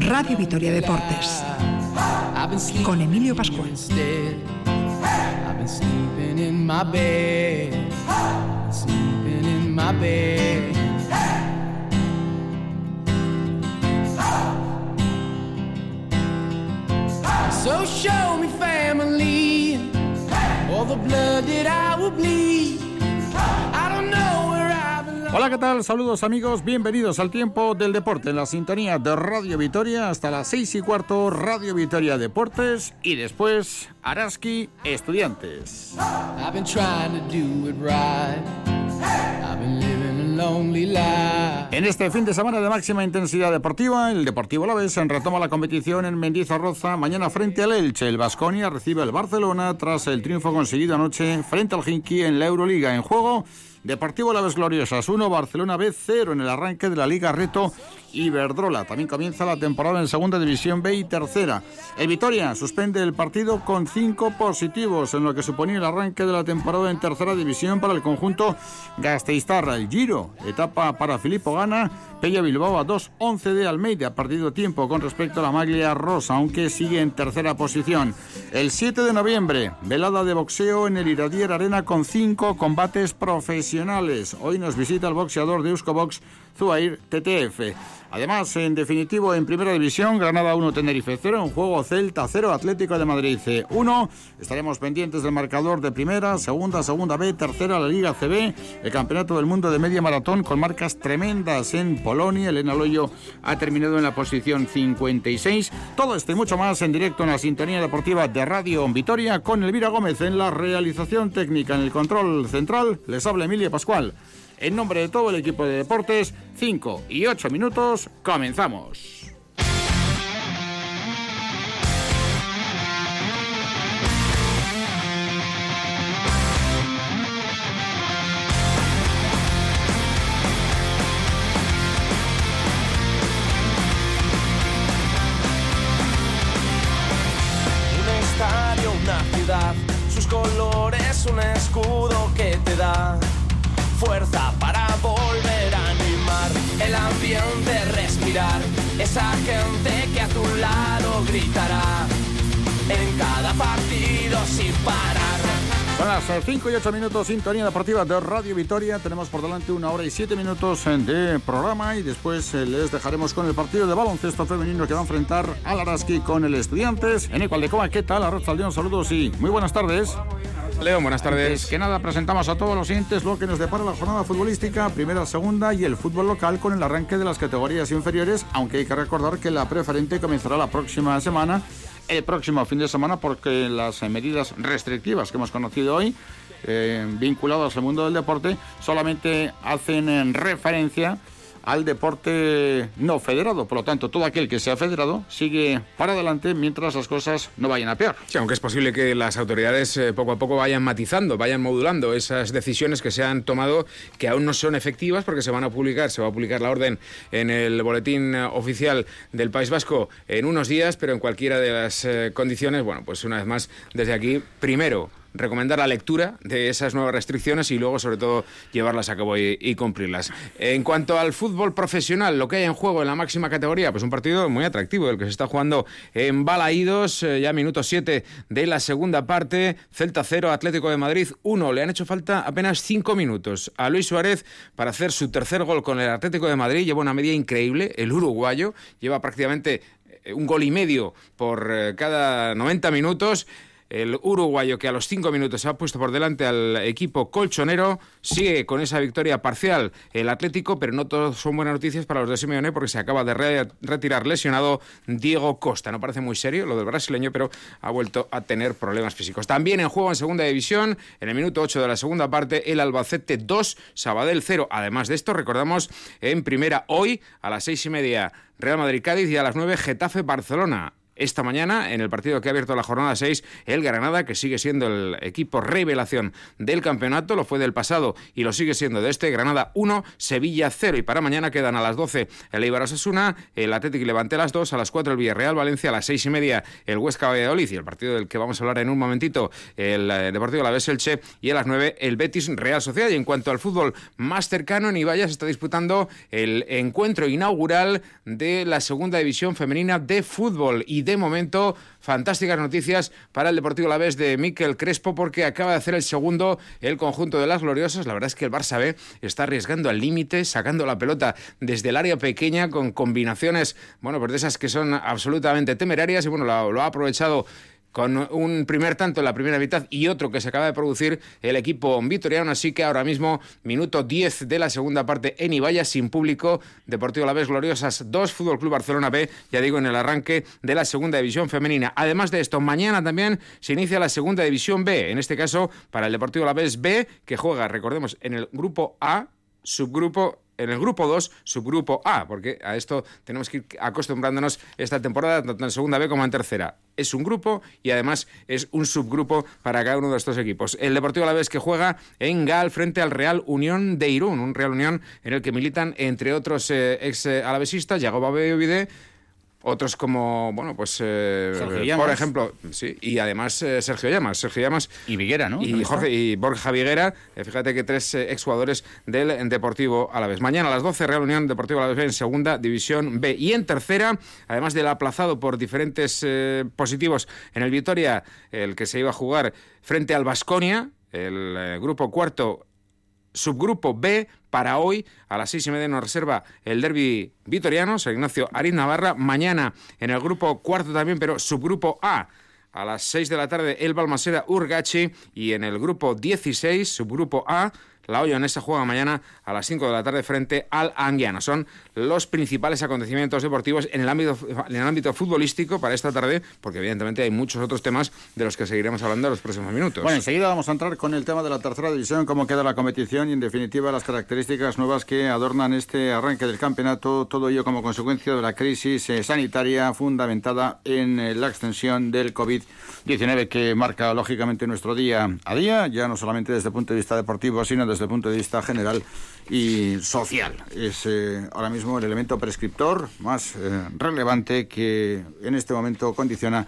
Radio Vitoria Deportes. con Emilio Pascual. So show me family, all the blood that I will bleed. Hola, ¿qué tal? Saludos amigos, bienvenidos al tiempo del deporte en la sintonía de Radio Vitoria hasta las seis y cuarto, Radio Vitoria Deportes y después Araski Estudiantes. I've been trying to do it right. I've been living a lonely life. En este fin de semana de máxima intensidad deportiva, el Deportivo Alavés retoma la competición en Mendizorroza mañana frente al Elche. El Vasconia recibe al Barcelona tras el triunfo conseguido anoche frente al Hinky en la Euroliga. En juego, Deportivo Alavés Gloriosas 1, Barcelona B 0 en el arranque de la Liga Reto Iberdrola. También comienza la temporada en Segunda División B y Tercera. El Vitoria suspende el partido con cinco positivos en lo que suponía el arranque de la temporada en Tercera División para el conjunto Gasteiztarra. El Giro, etapa para Filippo Gana, Pella Bilbao a 2-11 de Almeida, perdido tiempo con respecto a la maglia rosa, aunque sigue en tercera posición. El 7 de noviembre, velada de boxeo en el Iradier Arena con cinco combates profesionales. Hoy nos visita el boxeador de Euskobox, Zuair TTF. Además, en definitivo, en Primera División, Granada 1, Tenerife 0, en juego Celta 0, Atlético de Madrid 1. Estaremos pendientes del marcador de Primera, Segunda, Segunda B, Tercera, la Liga CB, el Campeonato del Mundo de Media Maratón con marcas tremendas en Polonia. Elena Loyo ha terminado en la posición 56. Todo esto y mucho más en directo en la sintonía deportiva de Radio Vitoria con Elvira Gómez en la realización técnica en el control central. Les habla Emilia Pascual. En nombre de todo el equipo de deportes, 5 y 8 minutos, comenzamos. Sus colores, un escudo que te da fuerza para volver a animar el ambiente, respirar, esa gente que a tu lado gritará en cada partido sin parar. Son las 5 y 8 minutos, sintonía deportiva de Radio Vitoria. Tenemos por delante una hora y 7 minutos eh, de programa y después eh, les dejaremos con el partido de baloncesto femenino que va a enfrentar al Araski con el Estudiantes. En Ecual de Coma, ¿qué tal? Arrozaldeón, saludos y muy buenas tardes. Leo, buenas tardes. Antes que nada, presentamos a todos los siguientes lo que nos depara la jornada futbolística, primera, segunda y el fútbol local con el arranque de las categorías inferiores, aunque hay que recordar que la preferente comenzará la próxima semana, el próximo fin de semana, porque las medidas restrictivas que hemos conocido hoy, eh, vinculadas al mundo del deporte, solamente hacen eh, referencia al deporte no federado. Por lo tanto, todo aquel que sea federado sigue para adelante mientras las cosas no vayan a peor. Sí, aunque es posible que las autoridades eh, poco a poco vayan matizando, vayan modulando esas decisiones que se han tomado que aún no son efectivas porque se van a publicar, se va a publicar la orden en el boletín eh, oficial del País Vasco en unos días, pero en cualquiera de las eh, condiciones, bueno, pues una vez más desde aquí, primero recomendar la lectura de esas nuevas restricciones y luego, sobre todo, llevarlas a cabo y, cumplirlas. En cuanto al fútbol profesional, lo que hay en juego en la máxima categoría, pues un partido muy atractivo, el que se está jugando en Balaídos, eh, ya minuto 7 de la segunda parte, Celta 0, Atlético de Madrid 1. Le han hecho falta apenas 5 minutos a Luis Suárez para hacer su tercer gol con el Atlético de Madrid. Lleva una media increíble, el uruguayo, lleva prácticamente eh, un gol y medio por eh, cada 90 minutos el uruguayo que a los cinco minutos se ha puesto por delante al equipo colchonero. Sigue con esa victoria parcial el Atlético, pero no todos son buenas noticias para los de Simeone porque se acaba de re retirar lesionado Diego Costa. No parece muy serio lo del brasileño, pero ha vuelto a tener problemas físicos. También en juego en segunda división, en el minuto 8 de la segunda parte, el Albacete 2, Sabadell 0. Además de esto, recordamos en primera hoy a las seis y media Real Madrid-Cádiz y a las 9 Getafe-Barcelona. Esta mañana en el partido que ha abierto la jornada 6 el Granada, que sigue siendo el equipo revelación del campeonato, lo fue del pasado y lo sigue siendo de este, Granada 1, Sevilla 0 y para mañana quedan a las 12 el Eibar Osasuna, el Atlético y Levante a las 2, a las 4 el Villarreal Valencia, a las 6 y media el Huesca Valladolid. Y el partido del que vamos a hablar en un momentito, el eh, Deportivo La Elche y a las 9 el Betis Real Sociedad. Y en cuanto al fútbol más cercano en Ibaya se está disputando el encuentro inaugural de la segunda división femenina de fútbol y de momento fantásticas noticias para el Deportivo La Vez de Miquel Crespo porque acaba de hacer el segundo el conjunto de las gloriosas. La verdad es que el Barça B está arriesgando al límite, sacando la pelota desde el área pequeña con combinaciones, bueno, pues de esas que son absolutamente temerarias y bueno, lo ha aprovechado con un primer tanto en la primera mitad y otro que se acaba de producir el equipo vitoriano. Así que ahora mismo, minuto 10 de la segunda parte en Ibaya, sin público. Deportivo La Vez Gloriosas 2, Fútbol Club Barcelona B, ya digo, en el arranque de la segunda división femenina. Además de esto, mañana también se inicia la segunda división B, en este caso para el Deportivo La Vez B, que juega, recordemos, en el grupo A, subgrupo en el grupo 2, subgrupo A, porque a esto tenemos que ir acostumbrándonos esta temporada, tanto en segunda B como en tercera. Es un grupo y además es un subgrupo para cada uno de estos equipos. El Deportivo vez que juega en Gal frente al Real Unión de Irún, un Real Unión en el que militan, entre otros eh, ex eh, alavesistas, Yagoba Beovide, otros como, bueno, pues eh, por ejemplo, sí, y además eh, Sergio Llamas, Sergio Llamas y Viguera, ¿no? Y Jorge y Borja Viguera, eh, fíjate que tres exjugadores del Deportivo Alavés. Mañana a las 12 Real Unión Deportivo Alavés en segunda división B y en tercera, además del aplazado por diferentes positivos en el Vitoria, el que se iba a jugar frente al Basconia, el grupo cuarto subgrupo B para hoy a las seis y media nos reserva el derby vitoriano, San Ignacio Ariz Navarra. Mañana en el grupo cuarto también, pero subgrupo A. A las seis de la tarde el Balmaseda Urgachi y en el grupo 16, subgrupo A, la Ollonesa juega mañana a las 5 de la tarde frente al Anguiano. Son los principales acontecimientos deportivos en el ámbito, en el ámbito futbolístico para esta tarde, porque evidentemente hay muchos otros temas de los que seguiremos hablando en los próximos minutos. Bueno, enseguida vamos a entrar con el tema de la tercera división, cómo queda la competición y en definitiva las características nuevas que adornan este arranque del campeonato, todo ello como consecuencia de la crisis eh, sanitaria fundamentada en eh, la extensión del COVID-19 que marca lógicamente nuestro día a día, ya no solamente desde el punto de vista deportivo, sino desde el punto de vista general y social. Es eh, ahora mismo el elemento prescriptor más eh, relevante que en este momento condiciona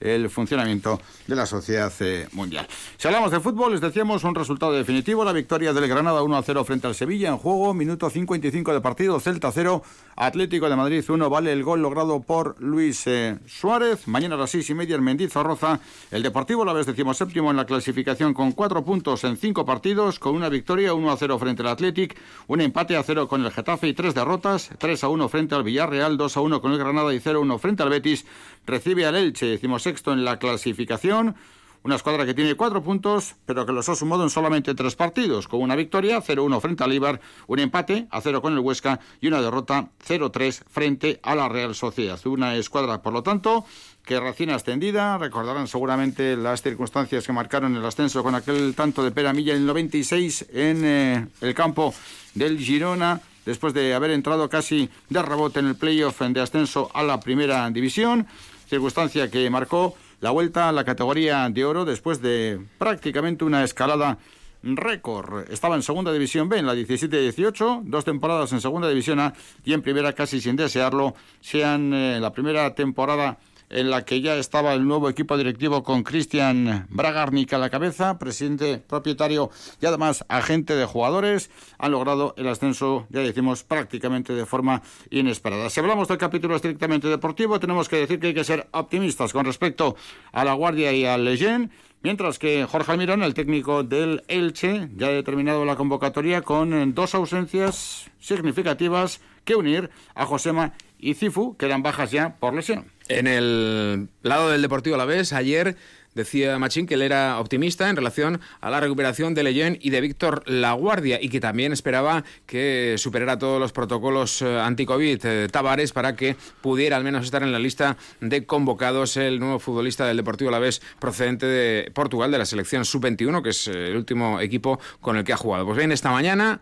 el funcionamiento de la sociedad eh, mundial. Si hablamos de fútbol, les decíamos un resultado definitivo, la victoria del Granada 1 a 0 frente al Sevilla en juego, minuto 55 de partido, Celta 0, Atlético de Madrid 1, vale el gol logrado por Luis eh, Suárez. Mañana a las 6 y media en Mendizorroza, el Deportivo la vez decimos séptimo en la clasificación con cuatro puntos en cinco partidos, con una victoria 1 a 0 frente al Atlético, un empate a 0 con el Getafe y tres derrotas, 3 a 1 frente al Villarreal, 2 a 1 con el Granada y 0 a 1 frente al Betis, recibe al Elche, decimos sexto en la clasificación. Una escuadra que tiene cuatro puntos, pero que los ha sumado en solamente tres partidos, con una victoria 0-1 frente al Ibar, un empate a 0 con el Huesca y una derrota 0-3 frente a la Real Sociedad. Una escuadra, por lo tanto, que recién ascendida, recordarán seguramente las circunstancias que marcaron el ascenso con aquel tanto de Peramilla en el 96 en eh, el campo del Girona, después de haber entrado casi de rebote en el playoff de ascenso a la primera división circunstancia que marcó la vuelta a la categoría de oro después de prácticamente una escalada récord. Estaba en segunda división B en la 17-18, dos temporadas en segunda división A y en primera casi sin desearlo, sean eh, la primera temporada en la que ya estaba el nuevo equipo directivo con Cristian Bragarnik a la cabeza, presidente propietario y además agente de jugadores, han logrado el ascenso, ya decimos, prácticamente de forma inesperada. Si hablamos del capítulo estrictamente deportivo, tenemos que decir que hay que ser optimistas con respecto a la Guardia y al Leyen. Mientras que Jorge Almirón, el técnico del Elche, ya ha determinado la convocatoria con dos ausencias significativas que unir a Josema y Cifu, que eran bajas ya por lesión. En el lado del Deportivo vez ayer decía Machín que él era optimista en relación a la recuperación de Leyen y de Víctor Laguardia y que también esperaba que superara todos los protocolos eh, anti-COVID eh, Tavares para que pudiera al menos estar en la lista de convocados el nuevo futbolista del Deportivo vez procedente de Portugal de la selección sub-21 que es eh, el último equipo con el que ha jugado. Pues bien, esta mañana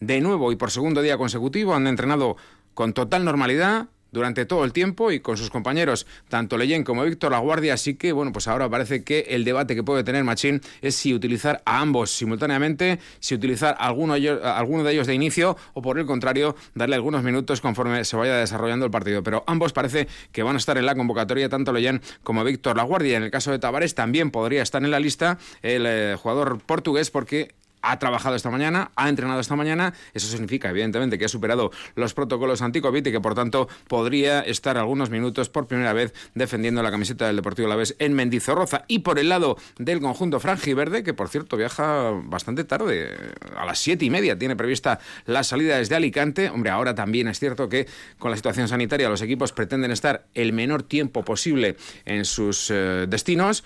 de nuevo y por segundo día consecutivo han entrenado con total normalidad durante todo el tiempo y con sus compañeros, tanto Leyen como Víctor Laguardia. Así que, bueno, pues ahora parece que el debate que puede tener Machín es si utilizar a ambos simultáneamente, si utilizar alguno, alguno de ellos de inicio o por el contrario, darle algunos minutos conforme se vaya desarrollando el partido. Pero ambos parece que van a estar en la convocatoria, tanto Leyen como Víctor Laguardia. En el caso de Tavares también podría estar en la lista el eh, jugador portugués porque ha trabajado esta mañana, ha entrenado esta mañana. Eso significa, evidentemente, que ha superado los protocolos anti-COVID y que, por tanto, podría estar algunos minutos por primera vez defendiendo la camiseta del Deportivo Alavés en Mendizorroza. Y por el lado del conjunto franjiverde, que, por cierto, viaja bastante tarde, a las siete y media tiene prevista la salida desde Alicante. Hombre, ahora también es cierto que con la situación sanitaria los equipos pretenden estar el menor tiempo posible en sus eh, destinos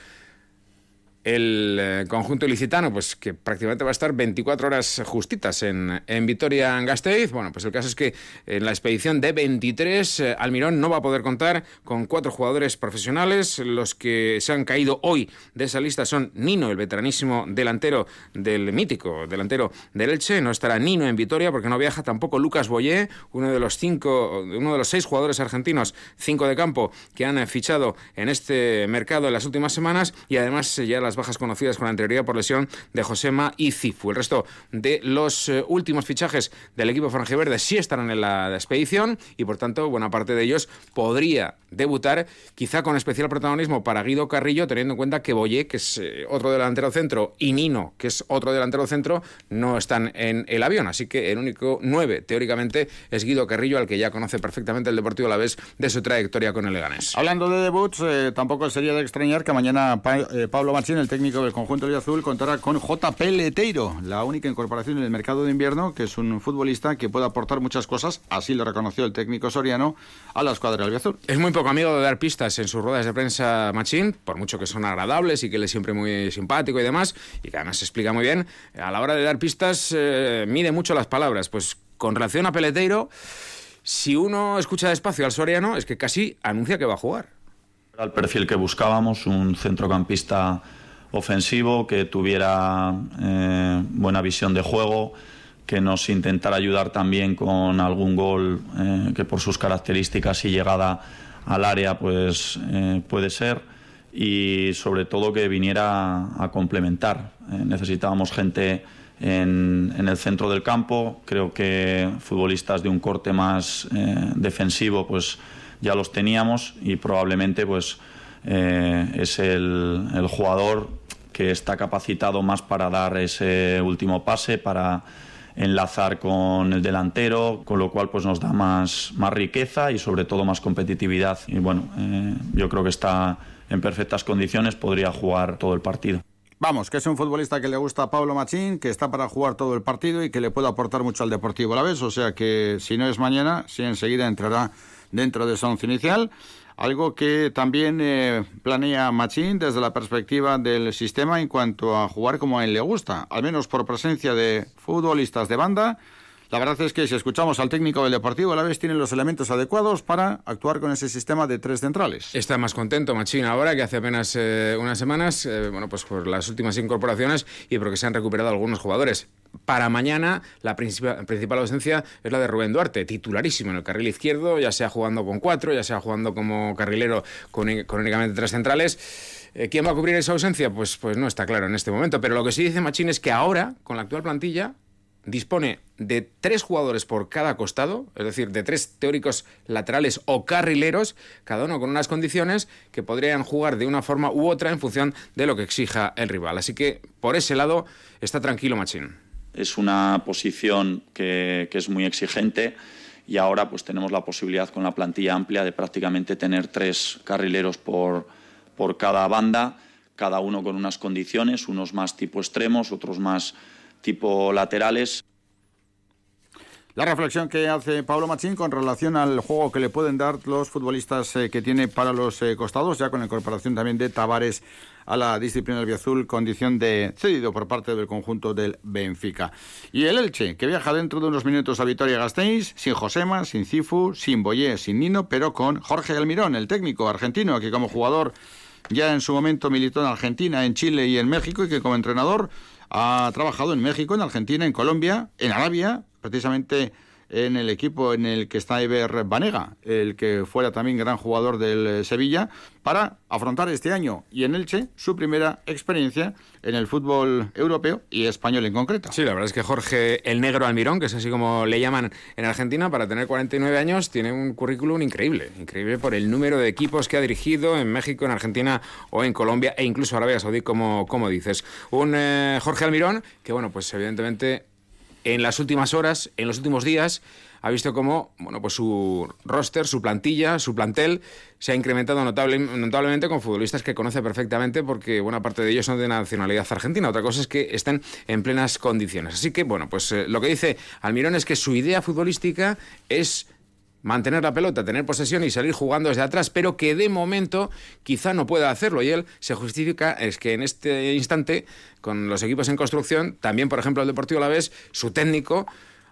el eh, conjunto ilicitano, pues que prácticamente va a estar 24 horas justitas en, en Vitoria-Gasteiz. Bueno, pues el caso es que en la expedición de 23, eh, Almirón no va a poder contar con cuatro jugadores profesionales. Los que se han caído hoy de esa lista son Nino, el veteranísimo delantero del mítico delantero del Elche. No estará Nino en Vitoria porque no viaja tampoco Lucas Boyé, uno de los cinco, uno de los seis jugadores argentinos, cinco de campo, que han fichado en este mercado en las últimas semanas y además ya las bajas conocidas con anterioridad por lesión de Josema y Cifu. El resto de los eh, últimos fichajes del equipo franjiverde sí estarán en la expedición y por tanto buena parte de ellos podría debutar quizá con especial protagonismo para Guido Carrillo teniendo en cuenta que Boyé, que es eh, otro delantero centro, y Nino, que es otro delantero centro, no están en el avión. Así que el único nueve, teóricamente, es Guido Carrillo, al que ya conoce perfectamente el Deportivo la vez de su trayectoria con el Leganés. Hablando de debuts, eh, tampoco sería de extrañar que mañana Pablo Machín, el técnico del conjunto de Azul contará con JP Leteiro, la única incorporación en el mercado de invierno, que es un futbolista que puede aportar muchas cosas, así lo reconoció el técnico soriano, a la escuadra del Azul. Es muy poco amigo de dar pistas en sus ruedas de prensa Machín, por mucho que son agradables y que él es siempre muy simpático y demás, y que además se explica muy bien, a la hora de dar pistas eh, mide mucho las palabras. Pues con relación a Peleteiro, si uno escucha despacio al soriano, es que casi anuncia que va a jugar. Al perfil que buscábamos, un centrocampista ofensivo que tuviera eh, buena visión de juego, que nos intentara ayudar también con algún gol eh, que por sus características y llegada al área pues eh, puede ser y sobre todo que viniera a complementar. necesitábamos gente en, en, el centro del campo, creo que futbolistas de un corte más defensivo pues ya los teníamos y probablemente pues es el, el, jugador que está capacitado más para dar ese último pase, para enlazar con el delantero, con lo cual pues nos da más, más riqueza y sobre todo más competitividad. Y bueno, eh, yo creo que está en perfectas condiciones, podría jugar todo el partido. Vamos, que es un futbolista que le gusta a Pablo Machín, que está para jugar todo el partido y que le puede aportar mucho al Deportivo a la vez. O sea que si no es mañana, si enseguida entrará dentro de esa once inicial. Algo que también eh, planea Machín desde la perspectiva del sistema en cuanto a jugar como a él le gusta, al menos por presencia de futbolistas de banda. La verdad es que si escuchamos al técnico del Deportivo, a la vez tiene los elementos adecuados para actuar con ese sistema de tres centrales. Está más contento Machín ahora que hace apenas eh, unas semanas, eh, bueno, pues por las últimas incorporaciones y porque se han recuperado algunos jugadores para mañana la principal, ausencia es la de Rubén Duarte, titularísimo en el carril izquierdo, ya sea jugando con cuatro, ya sea jugando como carrilero con, únicamente tres centrales. Eh, ¿Quién va a cubrir esa ausencia? Pues, pues no está claro en este momento. Pero lo que sí dice Machín es que ahora, con la actual plantilla, dispone de tres jugadores por cada costado, es decir, de tres teóricos laterales o carrileros, cada uno con unas condiciones que podrían jugar de una forma u otra en función de lo que exija el rival. Así que por ese lado está tranquilo Machín es una posición que, es muy exigente y ahora pues tenemos la posibilidad con la plantilla amplia de prácticamente tener tres carrileros por, por cada banda, cada uno con unas condiciones, unos más tipo extremos, otros más tipo laterales. La reflexión que hace Pablo Machín con relación al juego que le pueden dar los futbolistas eh, que tiene para los eh, costados, ya con la incorporación también de Tavares a la disciplina del azul, condición de cedido por parte del conjunto del Benfica. Y el Elche, que viaja dentro de unos minutos a Vitoria-Gasteiz, sin Josema, sin Cifu, sin Boyé, sin Nino, pero con Jorge Almirón, el técnico argentino, que como jugador ya en su momento militó en Argentina, en Chile y en México, y que como entrenador ha trabajado en México, en Argentina, en Colombia, en Arabia, precisamente en el equipo en el que está Eber Banega, el que fuera también gran jugador del eh, Sevilla, para afrontar este año y en Elche su primera experiencia en el fútbol europeo y español en concreto. Sí, la verdad es que Jorge el Negro Almirón, que es así como le llaman en Argentina, para tener 49 años tiene un currículum increíble, increíble por el número de equipos que ha dirigido en México, en Argentina o en Colombia e incluso Arabia Saudí, como, como dices. Un eh, Jorge Almirón que, bueno, pues evidentemente en las últimas horas, en los últimos días, ha visto cómo bueno, pues su roster, su plantilla, su plantel se ha incrementado notable, notablemente con futbolistas que conoce perfectamente porque buena parte de ellos son de nacionalidad argentina. Otra cosa es que estén en plenas condiciones. Así que, bueno, pues eh, lo que dice Almirón es que su idea futbolística es mantener la pelota, tener posesión y salir jugando desde atrás, pero que de momento quizá no pueda hacerlo. Y él se justifica es que en este instante, con los equipos en construcción, también, por ejemplo, el Deportivo La Vez, su técnico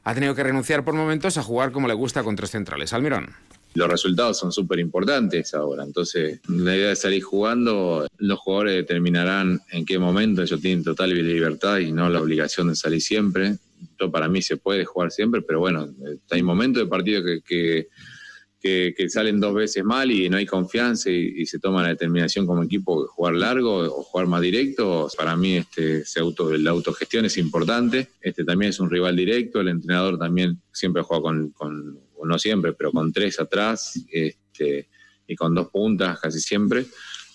ha tenido que renunciar por momentos a jugar como le gusta con tres centrales. Almirón. Los resultados son súper importantes ahora, entonces la idea de salir jugando, los jugadores determinarán en qué momento ellos tienen total libertad y no la obligación de salir siempre. Esto para mí se puede jugar siempre, pero bueno, hay momentos de partido que que, salen dos veces mal y no hay confianza y, se toma la determinación como equipo de jugar largo o jugar más directo, para mí este, se auto, la autogestión es importante. Este también es un rival directo, el entrenador también siempre juega con, con no siempre, pero con tres atrás este, y con dos puntas casi siempre.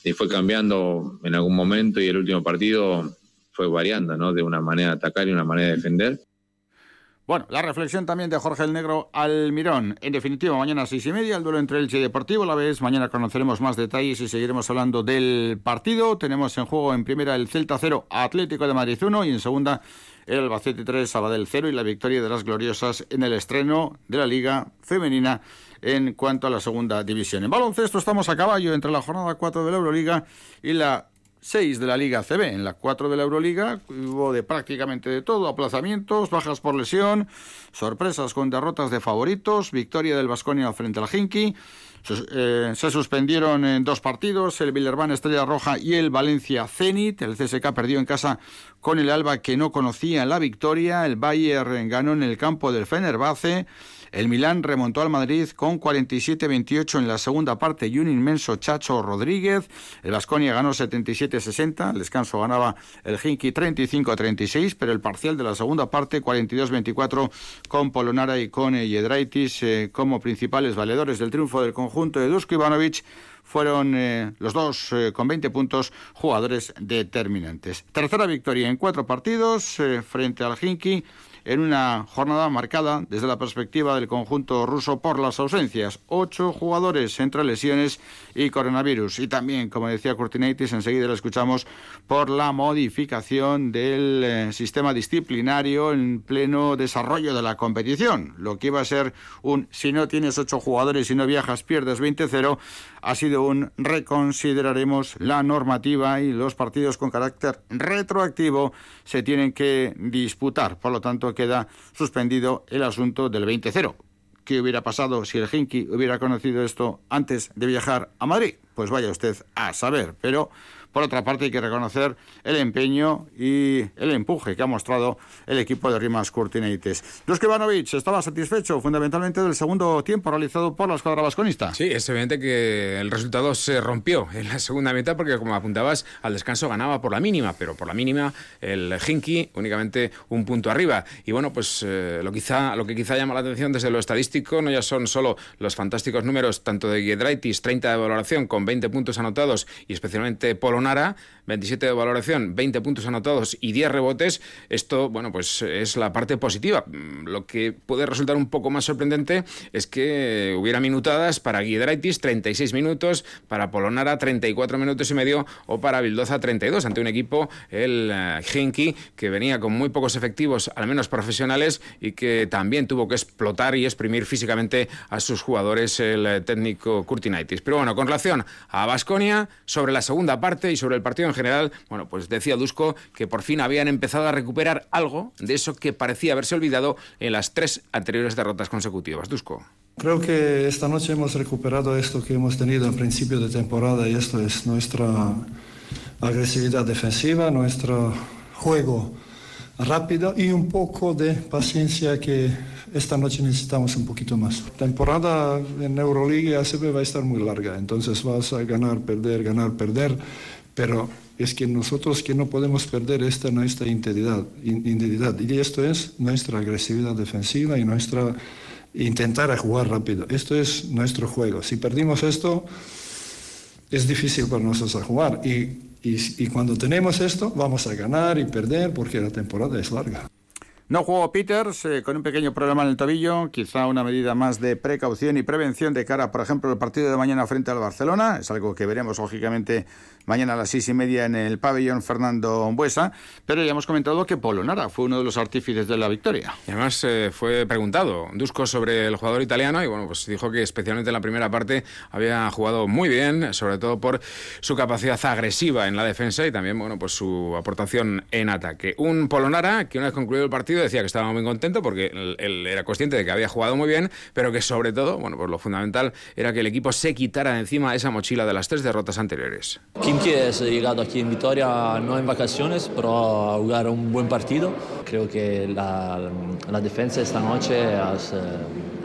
Y fue cambiando en algún momento y el último partido fue variando, ¿no? De una manera de atacar y una manera de defender. Bueno, la reflexión también de Jorge el Negro Almirón. En definitiva, mañana a seis y media, el duelo entre Elche y Deportivo. La vez, mañana conoceremos más detalles y seguiremos hablando del partido. Tenemos en juego en primera el Celta 0, Atlético de Madrid 1 y en segunda el Albacete 3, Sabadell 0 y la victoria de las gloriosas en el estreno de la Liga Femenina en cuanto a la segunda división. En baloncesto estamos a caballo entre la jornada 4 de la Euroliga y la 6 de la Liga CB. En la 4 de la Euroliga hubo de prácticamente de todo, aplazamientos, bajas por lesión, sorpresas con derrotas de favoritos, victoria del Vasconia frente al Eh, se suspendieron en dos partidos, el Villerban Estrella Roja y el Valencia Zenit. El CSK perdió en casa con el Alba que no conocía la victoria. El Bayern ganó en el campo del Fenerbahce. El Milán remontó al Madrid con 47-28 en la segunda parte y un inmenso Chacho Rodríguez. El Vasconia ganó 77-60. El descanso ganaba el Hinky 35-36, pero el parcial de la segunda parte 42-24 con Polonara y con Yedraitis eh, como principales valedores del triunfo del conjunto de Dusko Ivanovic fueron eh, los dos eh, con 20 puntos jugadores determinantes. Tercera victoria en cuatro partidos frente al Hinky en una jornada marcada desde la perspectiva del conjunto ruso por las ausencias. Ocho jugadores entre lesiones y coronavirus. Y también, como decía Curtinaitis, enseguida lo escuchamos, por la modificación del eh, sistema disciplinario en pleno desarrollo de la competición. Lo que iba a ser un si no tienes ocho jugadores y no viajas pierdes 20-0 ha sido un reconsideraremos la normativa y los partidos con carácter retroactivo se tienen que disputar. Por lo tanto, queda suspendido el asunto del 20-0. ¿Qué hubiera pasado si el Hinky hubiera conocido esto antes de viajar a Madrid? Pues vaya usted a saber. Pero por otra parte, hay que reconocer el empeño y el empuje que ha mostrado el equipo de Rimas Curtineites. Dusko Ivanovic estaba satisfecho fundamentalmente del segundo tiempo realizado por la escuadra vasconista. Sí, es evidente que el resultado se rompió en la segunda mitad porque, como apuntabas, al descanso ganaba por la mínima, pero por la mínima el Hinky únicamente un punto arriba. Y bueno, pues eh, lo, quizá, lo que quizá llama la atención desde lo estadístico no ya son solo los fantásticos números tanto de Giedraitis, 30 de valoración con 20 puntos anotados y especialmente Polo Nara, 27 de valoración, 20 puntos anotados y 10 rebotes. Esto, bueno, pues es la parte positiva. Mm, lo que puede resultar un poco más sorprendente es que hubiera minutadas para Guidraitis 36 minutos, para Polonara 34 minutos y medio o para Bildoza 32 ante un equipo, el eh, que venía con muy pocos efectivos, al menos profesionales, y que también tuvo que explotar y exprimir físicamente a sus jugadores el eh, técnico Curtinaitis. Pero bueno, con relación a Basconia, sobre la segunda parte y sobre el partido en general, bueno, pues decía Dusko que por fin habían empezado a recuperar algo de eso que parecía haberse olvidado en las tres anteriores derrotas consecutivas. Dusko. Creo que esta noche hemos recuperado esto que hemos tenido en principio de temporada y esto es nuestra agresividad defensiva, nuestro juego rápido y un poco de paciencia que esta noche necesitamos un poquito más. Temporada en Euroliga ACB va a estar muy larga, entonces vas a ganar, perder, ganar, perder, pero es que nosotros que no podemos perder esta nuestra integridad, integridad y esto es nuestra agresividad defensiva y nuestra intentar jugar rápido. Esto es nuestro juego. Si perdimos esto, es difícil para nosotros a jugar y, y, y cuando tenemos esto vamos a ganar y perder porque la temporada es larga. No jugó Peters eh, con un pequeño problema en el tobillo, quizá una medida más de precaución y prevención de cara, por ejemplo, al partido de mañana frente al Barcelona. Es algo que veremos, lógicamente, mañana a las seis y media en el pabellón Fernando Buesa. Pero ya hemos comentado que Polonara fue uno de los artífices de la victoria. Y además eh, fue preguntado Dusko sobre el jugador italiano y bueno, pues dijo que especialmente en la primera parte había jugado muy bien, sobre todo por su capacidad agresiva en la defensa y también, bueno, pues su aportación en ataque. Un Polonara que una vez concluido el partido decía que estaba muy contento porque él, era consciente de que había jugado muy bien, pero que sobre todo, bueno, pues lo fundamental era que el equipo se quitara de encima esa mochila de las tres derrotas anteriores. Kimki es llegado aquí en Vitoria no en vacaciones, pero a jugar un buen partido. Creo que la, defensa esta noche has,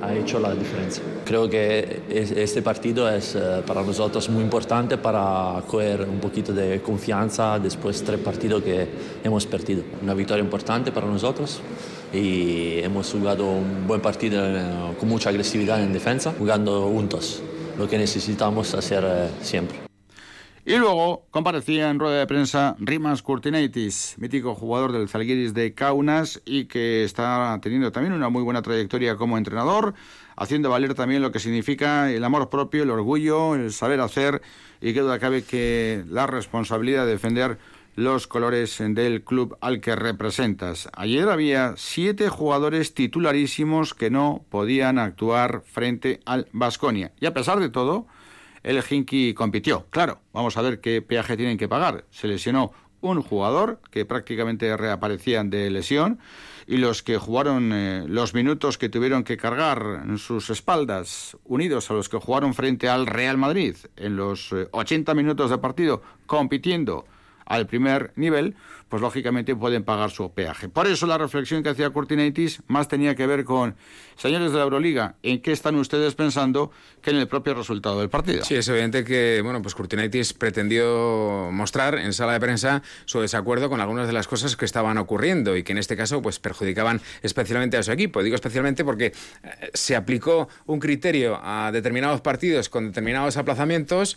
ha hecho la diferencia. Creo que este partido es eh, para nosotros muy importante para coger un poquito de confianza después de tres partidos que hemos perdido. Una victoria importante para nosotros y hemos jugado un buen partido eh, con mucha agresividad en defensa, jugando juntos, lo que necesitamos hacer eh, siempre. Y luego comparecía en rueda de prensa Rimas Curtinaitis, mítico jugador del Zalgiris de Kaunas y que está teniendo también una muy buena trayectoria como entrenador, haciendo valer también lo que significa el amor propio, el orgullo, el saber hacer y que duda cabe que la responsabilidad de defender los colores del club al que representas. Ayer había siete jugadores titularísimos que no podían actuar frente al Vasconia. Y a pesar de todo, el Hinky compitió. Claro, vamos a ver qué peaje tienen que pagar. Se lesionó un jugador que prácticamente reaparecían de lesión y los que jugaron eh, los minutos que tuvieron que cargar en sus espaldas, unidos a los que jugaron frente al Real Madrid en los 80 eh, minutos de partido compitiendo al primer nivel, pues lógicamente pueden pagar su peaje. Por eso la reflexión que hacía Curtinaitis más tenía que ver con, señores de la Euroliga, ¿en qué están ustedes pensando que en el propio resultado del partido? Sí, es evidente que, bueno, pues Curtinaitis pretendió mostrar en sala de prensa su desacuerdo con algunas de las cosas que estaban ocurriendo y que en este caso pues perjudicaban especialmente a su equipo. Digo especialmente porque eh, se aplicó un criterio a determinados partidos con determinados aplazamientos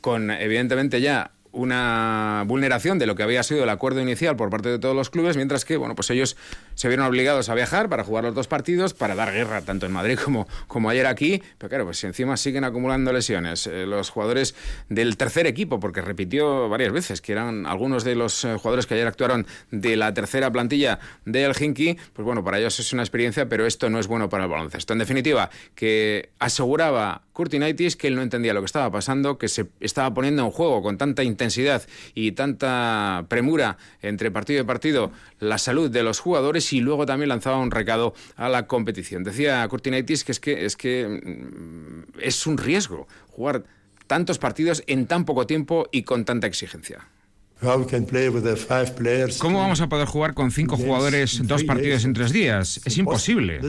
con evidentemente ya una vulneración de lo que había sido el acuerdo inicial por parte de todos los clubes, mientras que, bueno, pues ellos se vieron obligados a viajar para jugar los dos partidos, para dar guerra tanto en Madrid como, como ayer aquí, pero claro, pues encima siguen acumulando lesiones. Eh, los jugadores del tercer equipo, porque repitió varias veces que eran algunos de los eh, jugadores que ayer actuaron de la tercera plantilla del Hinky, pues bueno, para ellos es una experiencia, pero esto no es bueno para el baloncesto. En definitiva, que aseguraba Curtinaitis que él no entendía lo que estaba pasando, que se estaba poniendo en juego con tanta intensidad intensidad y tanta premura entre partido y partido la salud de los jugadores y luego también lanzaba un recado a la competición. Decía Curtinaitis que es que es que mm, es un riesgo jugar tantos partidos en tan poco tiempo y con tanta exigencia. ¿Cómo vamos a poder jugar con cinco jugadores dos partidos en tres días? Es imposible.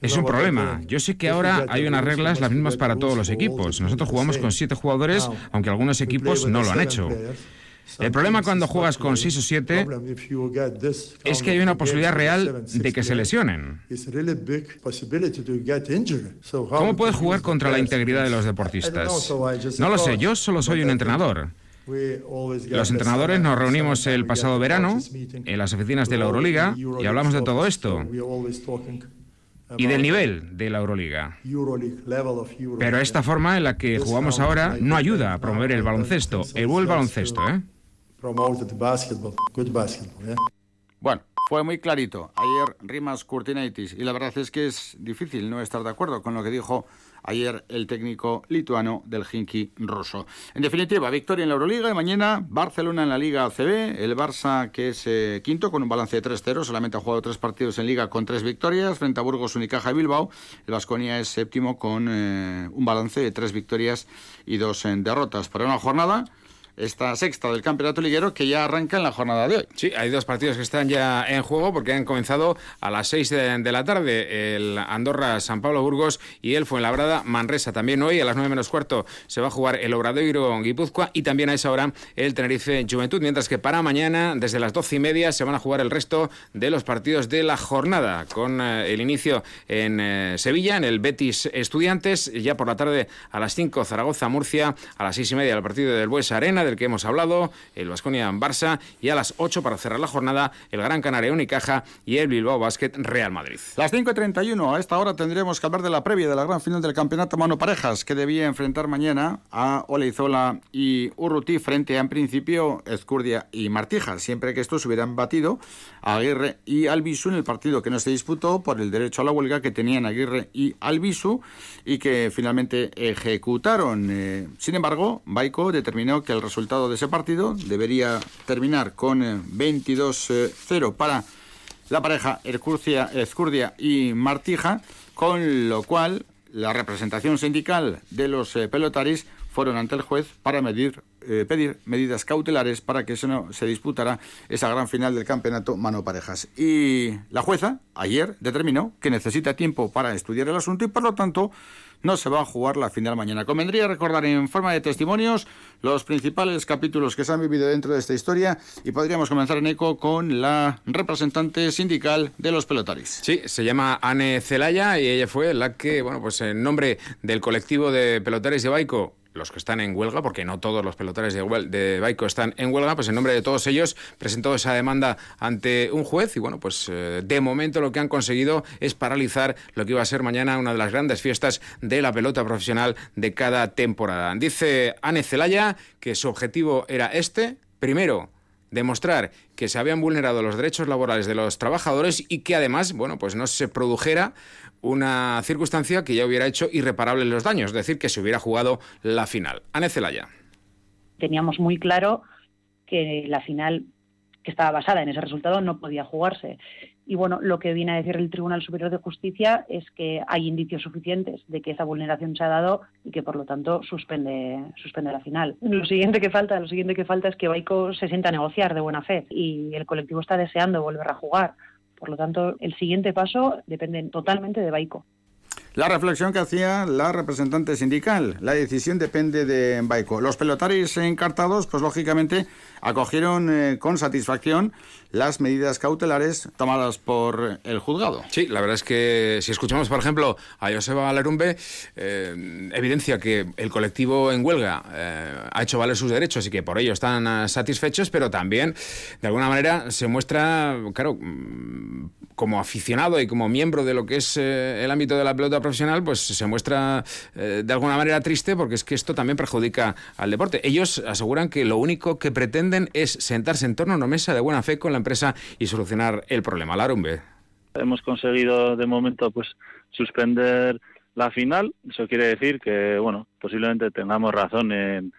Es un problema. Yo sé que ahora hay unas reglas las mismas para todos los equipos. Nosotros jugamos con siete jugadores, aunque algunos equipos no lo han hecho. El problema cuando juegas con seis o siete es que hay una posibilidad real de que se lesionen. ¿Cómo puedes jugar contra la integridad de los deportistas? No lo sé, yo solo soy un entrenador. Los entrenadores nos reunimos el pasado verano en las oficinas de la Euroliga y hablamos de todo esto y del nivel de la Euroliga. Pero esta forma en la que jugamos ahora no ayuda a promover el baloncesto, el buen baloncesto, ¿eh? Bueno, fue muy clarito. Ayer Rimas Curtinaitis y la verdad es que es difícil no estar de acuerdo con lo que dijo ayer el técnico lituano del Hinky ruso. En definitiva, victoria en la Euroliga y mañana Barcelona en la Liga ACB, el Barça que es eh, quinto con un balance de 3-0, solamente ha jugado tres partidos en Liga con tres victorias, frente a Burgos, Unicaja y Bilbao. El Vasconia es séptimo con eh, un balance de tres victorias y dos en derrotas. Para una jornada esta sexta del campeonato liguero que ya arranca en la jornada de hoy. Sí, hay dos partidos que están ya en juego porque han comenzado a las seis de, la tarde el Andorra San Pablo Burgos y el Fuenlabrada Manresa. También hoy a las nueve menos cuarto se va a jugar el Obradoiro Guipúzcoa y también a esa hora el Tenerife Juventud, mientras que para mañana desde las doce y media se van a jugar el resto de los partidos de la jornada con eh, el inicio en eh, Sevilla, en el Betis Estudiantes, ya por la tarde a las cinco Zaragoza Murcia, a las seis y media el partido del Bues Arena del que hemos hablado, el Vasconia Barça y a las 8 para cerrar la jornada el Gran Canaria Unicaja y el Bilbao Basket Real Madrid. Las 5.31, a esta hora tendremos que hablar de la previa de la gran final del campeonato Mano Parejas que debía enfrentar mañana a Oleizola y Urruti frente a en principio Ezcurdia y Martija, siempre que estos hubieran batido a Aguirre y Albisu en el partido que no se disputó por el derecho a la huelga que tenían Aguirre y Albisu y que finalmente ejecutaron. Eh, sin embargo, Baico determinó que el resultado de ese partido debería terminar con 22-0 eh, para la pareja Escurdia y Martija, con lo cual la representación sindical de los eh, pelotaris fueron ante el juez para medir, eh, pedir medidas cautelares para que se, no, se disputara esa gran final del campeonato mano parejas. Y la jueza ayer determinó que necesita tiempo para estudiar el asunto y por lo tanto no se va a jugar la final mañana. Convendría recordar en forma de testimonios los principales capítulos que se han vivido dentro de esta historia y podríamos comenzar en eco con la representante sindical de los pelotaris. Sí, se llama Anne Celaya y ella fue la que, bueno, pues en nombre del colectivo de pelotaris de Baico los que están en huelga, porque no todos los pelotares de, de Baico están en huelga, pues en nombre de todos ellos presentó esa demanda ante un juez y bueno, pues eh, de momento lo que han conseguido es paralizar lo que iba a ser mañana una de las grandes fiestas de la pelota profesional de cada temporada. Dice Anne Celaya que su objetivo era este, primero, demostrar que se habían vulnerado los derechos laborales de los trabajadores y que además, bueno, pues no se produjera una circunstancia que ya hubiera hecho irreparables los daños, es decir, que se hubiera jugado la final. Ane Celaya. Teníamos muy claro que la final que estaba basada en ese resultado no podía jugarse. Y bueno, lo que viene a decir el Tribunal Superior de Justicia es que hay indicios suficientes de que esa vulneración se ha dado y que por lo tanto suspende, suspende la final. Lo siguiente que falta, lo siguiente que falta es que Baico se sienta a negociar de buena fe y el colectivo está deseando volver a jugar. Por lo tanto, el siguiente paso depende totalmente de Baico. La reflexión que hacía la representante sindical, la decisión depende de Baico. Los pelotaris encartados, pues lógicamente acogieron eh, con satisfacción las medidas cautelares tomadas por el juzgado. Sí, la verdad es que si escuchamos, por ejemplo, a Joseba Lerumbe, eh, evidencia que el colectivo en huelga eh, ha hecho valer sus derechos y que por ello están satisfechos, pero también, de alguna manera, se muestra, claro, mm, como aficionado y como miembro de lo que es el ámbito de la pelota profesional, pues se muestra de alguna manera triste porque es que esto también perjudica al deporte. Ellos aseguran que lo único que pretenden es sentarse en torno a una mesa de buena fe con la empresa y solucionar el problema. Larumbe. Hemos conseguido de momento pues suspender la final. Eso quiere decir que bueno posiblemente tengamos razón en,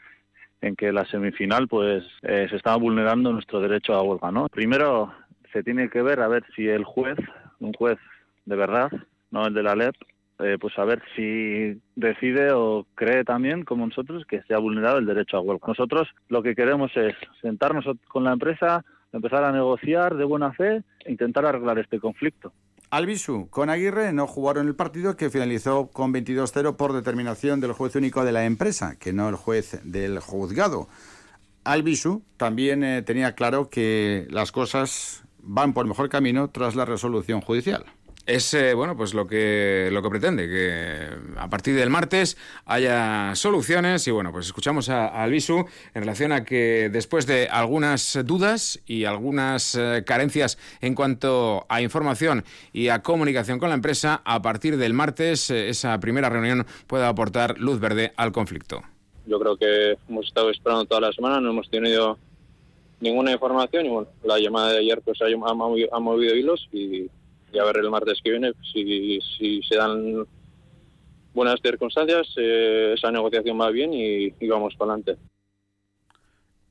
en que la semifinal pues eh, se estaba vulnerando nuestro derecho a huelga. ¿no? Primero se tiene que ver a ver si el juez, un juez de verdad, no el de la LEP, eh, pues a ver si decide o cree también, como nosotros, que se ha vulnerado el derecho a huelga. Nosotros lo que queremos es sentarnos con la empresa, empezar a negociar de buena fe e intentar arreglar este conflicto. Albisu con Aguirre no jugaron el partido que finalizó con 22-0 por determinación del juez único de la empresa, que no el juez del juzgado. Albisu también eh, tenía claro que las cosas van por mejor camino tras la resolución judicial es eh, bueno pues lo que lo que pretende que a partir del martes haya soluciones y bueno pues escuchamos a, Albisu en relación a que después de algunas dudas y algunas eh, carencias en cuanto a información y a comunicación con la empresa a partir del martes eh, esa primera reunión pueda aportar luz verde al conflicto. Yo creo que hemos estado esperando toda la semana no hemos tenido ninguna información y bueno la llamada de ayer pues ha movido hilos y a ver el martes que viene si, si se dan buenas circunstancias, eh, esa negociación va bien y, vamos para adelante.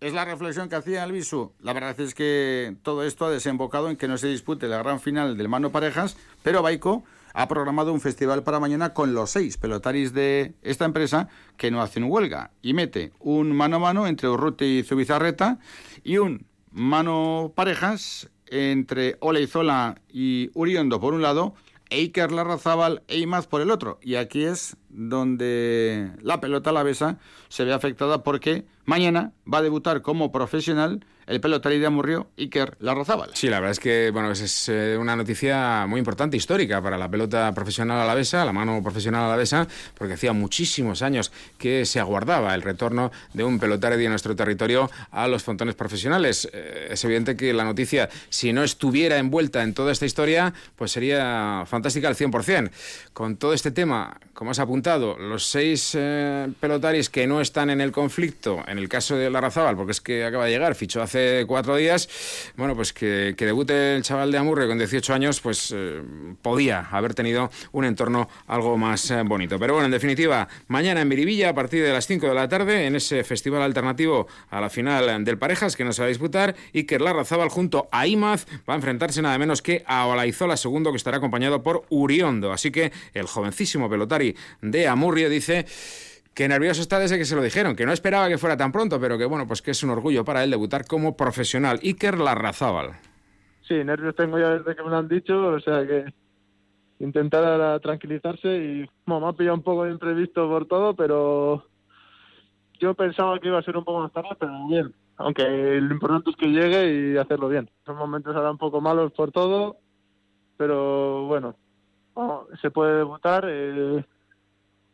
Es la reflexión que hacía Albisu. La verdad es que todo esto ha desembocado en que no se dispute la gran final del mano parejas, pero Baico ha programado un festival para mañana con los seis pelotaris de esta empresa que no hacen huelga y mete un mano a mano entre Urruti y Zubizarreta y un mano parejas entre Oleizola y Uriondo por un lado, Eiker Larrazábal e Imaz por el otro. Y aquí es donde la pelota alavesa se ve afectada porque mañana va a debutar como profesional el pelotari de Amurrio, Iker Larrazábal. Sí, la verdad es que bueno, es, eh, una noticia muy importante, histórica para la pelota profesional alavesa, la mano profesional alavesa, porque hacía muchísimos años que se aguardaba el retorno de un pelotari de nuestro territorio a los fontones profesionales. Eh, es evidente que la noticia, si no estuviera envuelta en toda esta historia, pues sería fantástica al 100%. Con todo este tema, como has apuntado, los seis eh, pelotaris que no están en el conflicto, en el caso de Larrazábal, porque es que acaba de llegar, fichó hace cuatro días, bueno, pues que, debute el chaval de Amurre con 18 años, pues eh, podía haber tenido un entorno algo más eh, bonito. Pero bueno, en definitiva, mañana en Miribilla, a partir de las 5 de la tarde, en ese festival alternativo a la final del Parejas que nos va a disputar, Iker Larrazábal junto a Imaz va a enfrentarse nada menos que a Olaizola segundo, que estará acompañado por Uriondo. Así que el jovencísimo pelotari de Amurrio dice que nervioso está desde que se lo dijeron, que no esperaba que fuera tan pronto, pero que bueno, pues que es un orgullo para él debutar como profesional. Iker Larrazábal. Sí, nervios tengo ya desde que me lo han dicho, o sea que intentar tranquilizarse y bueno, me ha pillado un poco de imprevisto por todo, pero yo pensaba que iba a ser un poco más tarde, pero bien. Aunque lo importante es que llegue y hacerlo bien. Son momentos ahora un poco malos por todo, pero bueno, se puede debutar. Eh,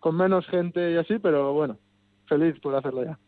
con menos gente y así, pero bueno, feliz por hacerlo ya.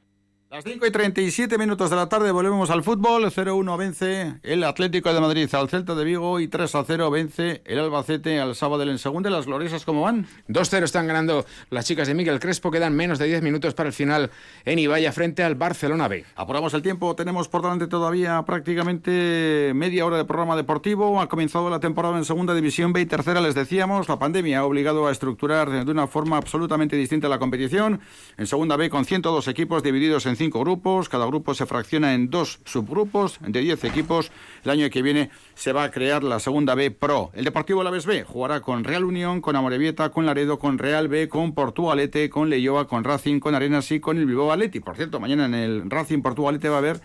Las 5 y 37 minutos de la tarde volvemos al fútbol. 0-1 vence el Atlético de Madrid al Celta de Vigo y 3-0 vence el Albacete al sábado en segunda. ¿Las gloriosas cómo van? 2-0 están ganando las chicas de Miguel Crespo. Quedan menos de 10 minutos para el final en Ibaya frente al Barcelona B. Apuramos el tiempo. Tenemos por delante todavía prácticamente media hora de programa deportivo. Ha comenzado la temporada en segunda división B y tercera. Les decíamos, la pandemia ha obligado a estructurar de una forma absolutamente distinta la competición. En segunda B con 102 equipos divididos en cinco grupos, cada grupo se fracciona en dos subgrupos de 10 equipos. El año que viene se va a crear la segunda B Pro. El Deportivo Laves B jugará con Real Unión, con Amorebieta, con Laredo, con Real B, con Portugalete, con Leyoa, con Racing, con Arenas y con el Bilbao Atleti. Por cierto, mañana en el Racing Portugalete va a haber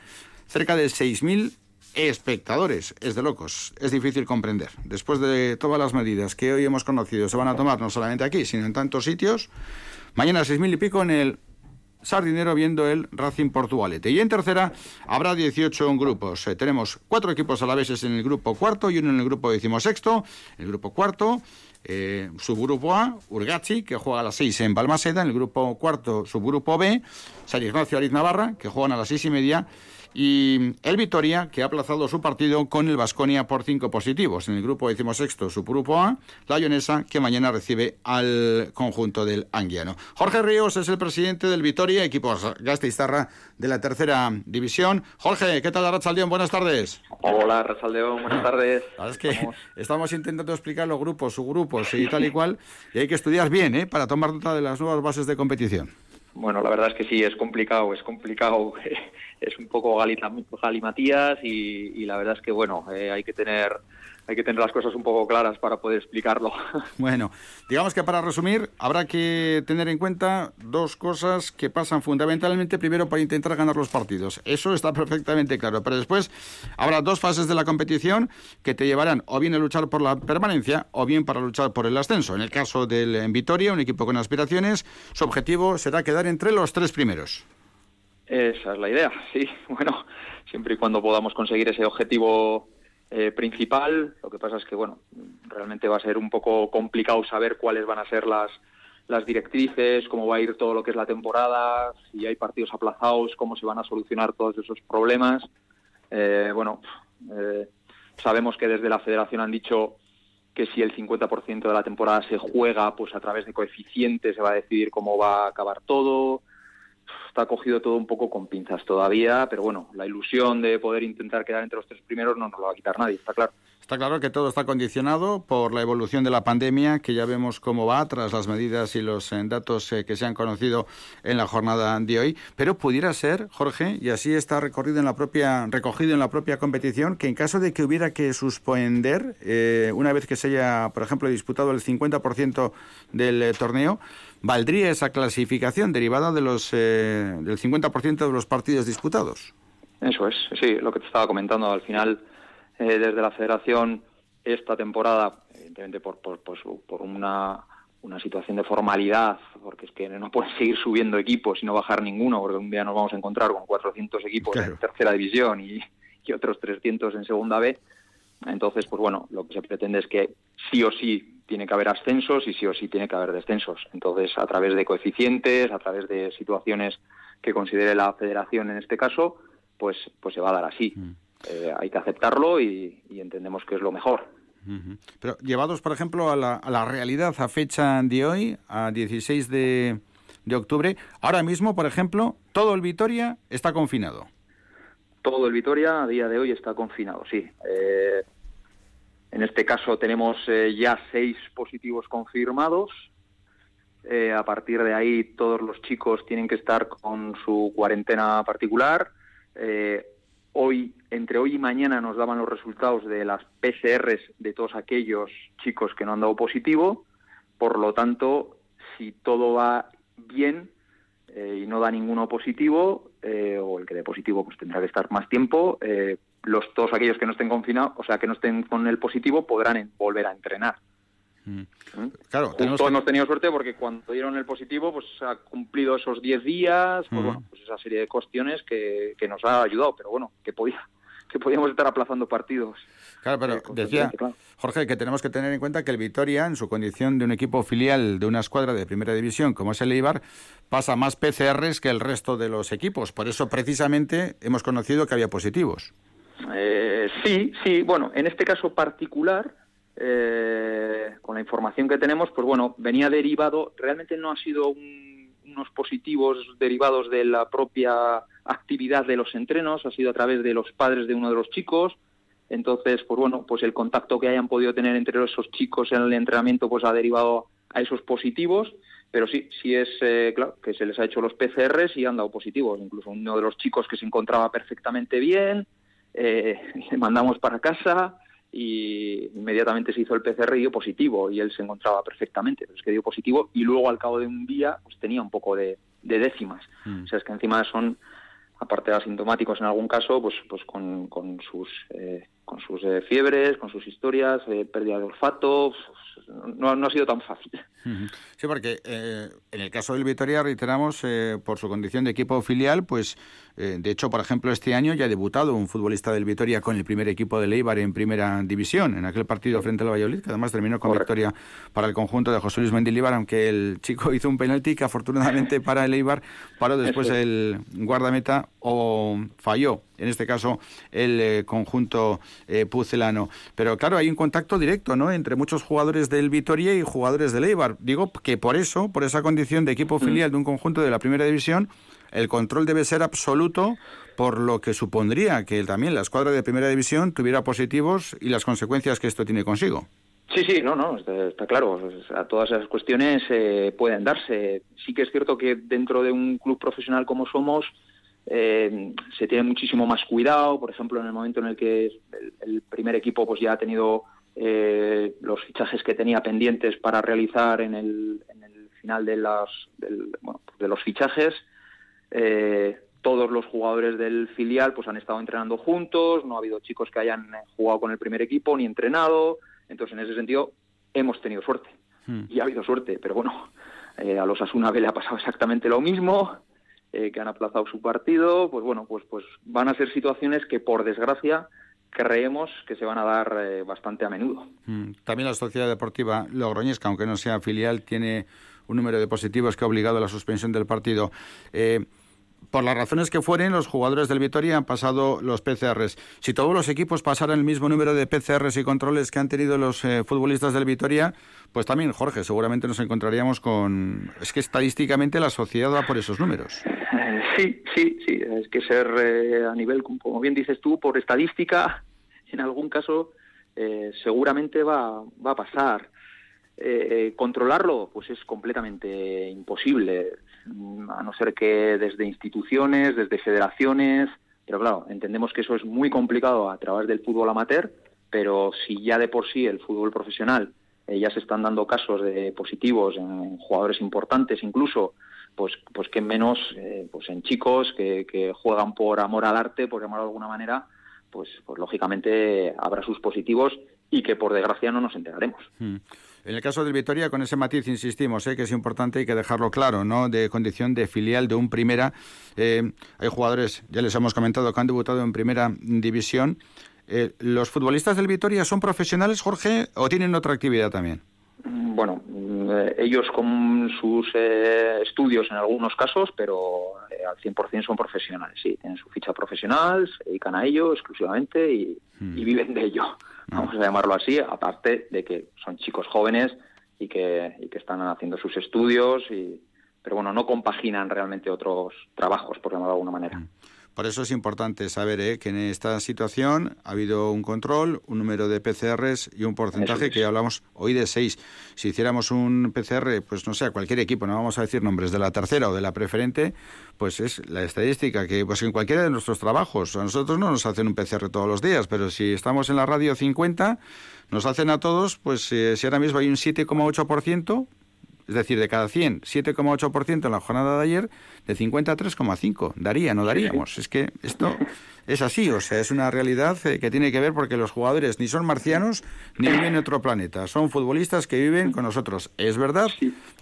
cerca de 6.000 espectadores. Es de locos. Es difícil comprender. Después de todas las medidas que hoy hemos conocido, se van a tomar no solamente aquí, sino en tantos sitios. Mañana 6.000 y pico en el Sardinero viendo el Racing Portugalete. Y en tercera habrá 18 grupos. Eh, tenemos cuatro equipos a la vez en el grupo cuarto y uno en el grupo decimosexto. El grupo cuarto, eh, subgrupo A, Urgachi, que juega a las 6 en Balmaseda. En el grupo cuarto, subgrupo B, San Ignacio Ariz Navarra, que juegan a las seis y media y el Vitoria, que ha aplazado su partido con el Vasconia por cinco positivos. En el grupo decimosexto, su grupo A, la Ionesa, que mañana recibe al conjunto del Anguiano. Jorge Ríos es el presidente del Vitoria, equipo Gasteiztarra de la tercera división. Jorge, ¿qué tal, Arrachaldeón? Buenas tardes. Hola, Arrachaldeón, buenas tardes. es que estamos intentando explicar los grupos, subgrupos y tal y cual, y hay que estudiar bien, ¿eh? Para tomar nota de las nuevas bases de competición. Bueno, la verdad es que sí, es complicado, es complicado es un poco galimatías y, la verdad es que bueno, eh, hay que tener hay que tener las cosas un poco claras para poder explicarlo. Bueno, digamos que para resumir, habrá que tener en cuenta dos cosas que pasan fundamentalmente primero para intentar ganar los partidos. Eso está perfectamente claro, pero después habrá dos fases de la competición que te llevarán o bien a luchar por la permanencia o bien para luchar por el ascenso. En el caso del Vitoria, un equipo con aspiraciones, su objetivo será quedar entre los tres primeros. Esa es la idea, sí. Bueno, siempre y cuando podamos conseguir ese objetivo eh, principal. Lo que pasa es que, bueno, realmente va a ser un poco complicado saber cuáles van a ser las, las directrices, cómo va a ir todo lo que es la temporada, si hay partidos aplazados, cómo se van a solucionar todos esos problemas. Eh, bueno, eh, sabemos que desde la federación han dicho que si el 50% de la temporada se juega, pues a través de coeficientes se va a decidir cómo va a acabar todo está cogido todo un poco con pinzas todavía, pero bueno, la ilusión de poder intentar quedar entre los tres primeros no nos lo va a quitar nadie, está claro. Está claro que todo está condicionado por la evolución de la pandemia, que ya vemos cómo va tras las medidas y los eh, datos eh, que se han conocido en la jornada de hoy. Pero pudiera ser, Jorge, y así está recorrido en la propia, recogido en la propia competición, que en caso de que hubiera que suspender, eh, una vez que se haya, por ejemplo, disputado el 50% del torneo, valdría esa clasificación derivada de los, del 50% de los partidos disputados. Eso es, sí, lo que te estaba comentando al final eh, desde la federación esta temporada, evidentemente por, por, por una, una, situación de formalidad, porque es que no pueden seguir subiendo equipos y no bajar ninguno, porque un día nos vamos a encontrar con 400 equipos en tercera división y, y otros 300 en segunda B. Entonces, pues bueno, lo que se pretende es que sí o sí tiene que haber ascensos y sí o sí tiene que haber descensos. Entonces, a través de coeficientes, a través de situaciones que considere la federación en este caso, pues, pues se va a dar así. Eh, hay que aceptarlo y, entendemos que es lo mejor. Pero llevados, por ejemplo, a la, a la, realidad a fecha de hoy, a 16 de, de octubre, ahora mismo, por ejemplo, todo el Vitoria está confinado. Todo el Vitoria a día de hoy está confinado, sí. Eh, en este caso tenemos eh, ya seis positivos confirmados. a partir de ahí todos los chicos tienen que estar con su cuarentena particular. Hoy, entre hoy y mañana, nos daban los resultados de las PCRs de todos aquellos chicos que no han dado positivo. Por lo tanto, si todo va bien eh, y no da ninguno positivo, eh, o el que dé positivo pues tendrá que estar más tiempo, eh, los todos aquellos que no estén confinados, o sea, que no estén con el positivo, podrán volver a entrenar. Mm. ¿Mm? Claro, hemos tenido suerte porque cuando dieron el positivo, pues ha cumplido esos 10 días, pues bueno, pues esa serie de cuestiones que, que nos ha ayudado, pero bueno, que podía que podíamos estar aplazando partidos. Claro, pero eh, decía Jorge que tenemos que tener en cuenta que el Vitoria, en su condición de un equipo filial de una escuadra de primera división como es el Eibar, pasa más PCRs que el resto de los equipos. Por eso, precisamente, hemos conocido que había positivos. Eh, sí, sí. Bueno, en este caso particular, eh, con la información que tenemos, pues bueno, venía derivado, realmente no ha sido unos positivos derivados de la propia actividad de los entrenos, ha sido a través de los padres de uno de los chicos. Entonces, pues bueno, pues el contacto que hayan podido tener entre esos chicos en el entrenamiento, pues ha derivado a esos positivos. Pero sí, sí es eh, claro que se les ha hecho los PCRs y han dado positivos. Incluso uno de los chicos que se encontraba perfectamente bien, eh, le mandamos para casa y inmediatamente se hizo el PCR y dio positivo y él se encontraba perfectamente, pero es que dio positivo y luego al cabo de un día pues tenía un poco de, décimas. Mm. O sea, es que encima son, aparte de asintomáticos en algún caso, pues, pues con, con sus, eh, con sus eh, fiebres, con sus historias, eh, pérdida de olfato, no, no ha sido tan fácil. Sí, porque eh, en el caso del Vitoria, reiteramos, eh, por su condición de equipo filial, pues de hecho, por ejemplo, este año ya ha debutado un futbolista del Vitoria con el primer equipo de Leibar en primera división, en aquel partido frente al Valladolid, que además terminó con victoria para el conjunto de José Luis Mendilibar, aunque el chico hizo un penalti que afortunadamente para el Eibar paró después el guardameta o falló en este caso el conjunto pucelano. Pero claro, hay un contacto directo ¿no? entre muchos jugadores del Vitoria y jugadores del Eibar. Digo que por eso, por esa condición de equipo mm. filial de un conjunto de la primera división, el control debe ser absoluto por lo que supondría que también la escuadra de primera división tuviera positivos y las consecuencias que esto tiene consigo. Sí, sí, no, no, está, claro. A todas esas cuestiones eh, pueden darse. Sí que es cierto que dentro de un club profesional como somos eh, se tiene muchísimo más cuidado. Por ejemplo, en el momento en el que el, el primer equipo pues ya ha tenido eh, los fichajes que tenía pendientes para realizar en el, en el final de, las, bueno, de los fichajes. Eh, todos los jugadores del filial pues han estado entrenando juntos, no ha habido chicos que hayan jugado con el primer equipo ni entrenado, entonces en ese sentido hemos tenido suerte hmm. y ha habido suerte, pero bueno, eh, a los Asuna B le ha pasado exactamente lo mismo, eh, que han aplazado su partido, pues bueno, pues pues van a ser situaciones que por desgracia creemos que se van a dar eh, bastante a menudo. Mm, también la Sociedad Deportiva Logroñesca, aunque no sea filial, tiene un número de positivos que ha obligado a la suspensión del partido. Eh, por las razones que fueren, los jugadores del Vitoria han pasado los PCRs. Si todos los equipos pasaran el mismo número de PCRs y controles que han tenido los eh, futbolistas del Vitoria, pues también, Jorge, seguramente nos encontraríamos con... Es que estadísticamente la sociedad va por esos números. Sí, sí, sí. Es que ser a nivel, como bien dices tú, por estadística, en algún caso eh, seguramente va, va a pasar. Eh, controlarlo, pues es completamente imposible, a no ser que desde instituciones, desde federaciones, pero claro, entendemos que eso es muy complicado a través del fútbol amateur, pero si ya de por sí el fútbol profesional eh, ya se están dando casos de positivos en jugadores importantes incluso, pues, pues que menos eh, pues en chicos que, que, juegan por amor al arte, por llamarlo de alguna manera, pues, pues lógicamente habrá sus positivos y que por desgracia no nos enteraremos. Hmm. En el caso del Vitoria, con ese matiz insistimos, ¿eh? que es importante, hay que dejarlo claro, ¿no? De condición de filial de un primera. Eh, hay jugadores, ya les hemos comentado, que han debutado en primera división. Eh, ¿Los futbolistas del Vitoria son profesionales, Jorge, o tienen otra actividad también? Bueno, eh, ellos con sus eh, estudios en algunos casos, pero al 100% son profesionales, sí, tienen su ficha profesional, se dedican a ello exclusivamente y, hmm. y viven de ello. Vamos a llamarlo así, aparte de que son chicos jóvenes y que, y que están haciendo sus estudios, y, pero bueno, no compaginan realmente otros trabajos, por llamarlo de alguna manera. Hmm. Por eso es importante saber ¿eh? que en esta situación ha habido un control, un número de PCRs y un porcentaje que ya hablamos hoy de seis. Si hiciéramos un PCR, pues no sé, a cualquier equipo, no vamos a decir nombres de la tercera o de la preferente, pues es la estadística que pues en cualquiera de nuestros trabajos, a nosotros no nos hacen un PCR todos los días, pero si estamos en la radio 50, nos hacen a todos, pues eh, si ahora mismo hay un 7,8%, es decir, de cada 100, 7,8% en la jornada de ayer, de 50 a 3,5. Daría, no daríamos. Es que esto es así, o sea, es una realidad eh, que tiene que ver porque los jugadores ni son marcianos ni viven en otro planeta. Son futbolistas que viven con nosotros. Es verdad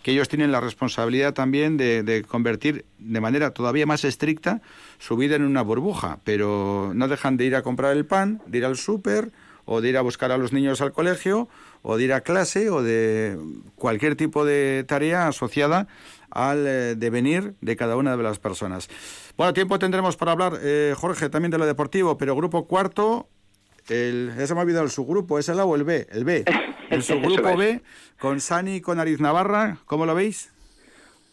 que ellos tienen la responsabilidad también de, de convertir de manera todavía más estricta su vida en una burbuja, pero no dejan de ir a comprar el pan, de ir al súper o de ir a buscar a los niños al colegio o de ir a clase o de cualquier tipo de tarea asociada al eh, devenir de cada una de las personas. Bueno, tiempo tendremos para hablar, eh, Jorge, también de lo deportivo, pero grupo cuarto, el, ya se me ha olvidado el subgrupo, ¿es el A o el B? El B. El subgrupo B, con Sani y con Ariz Navarra, ¿cómo lo veis?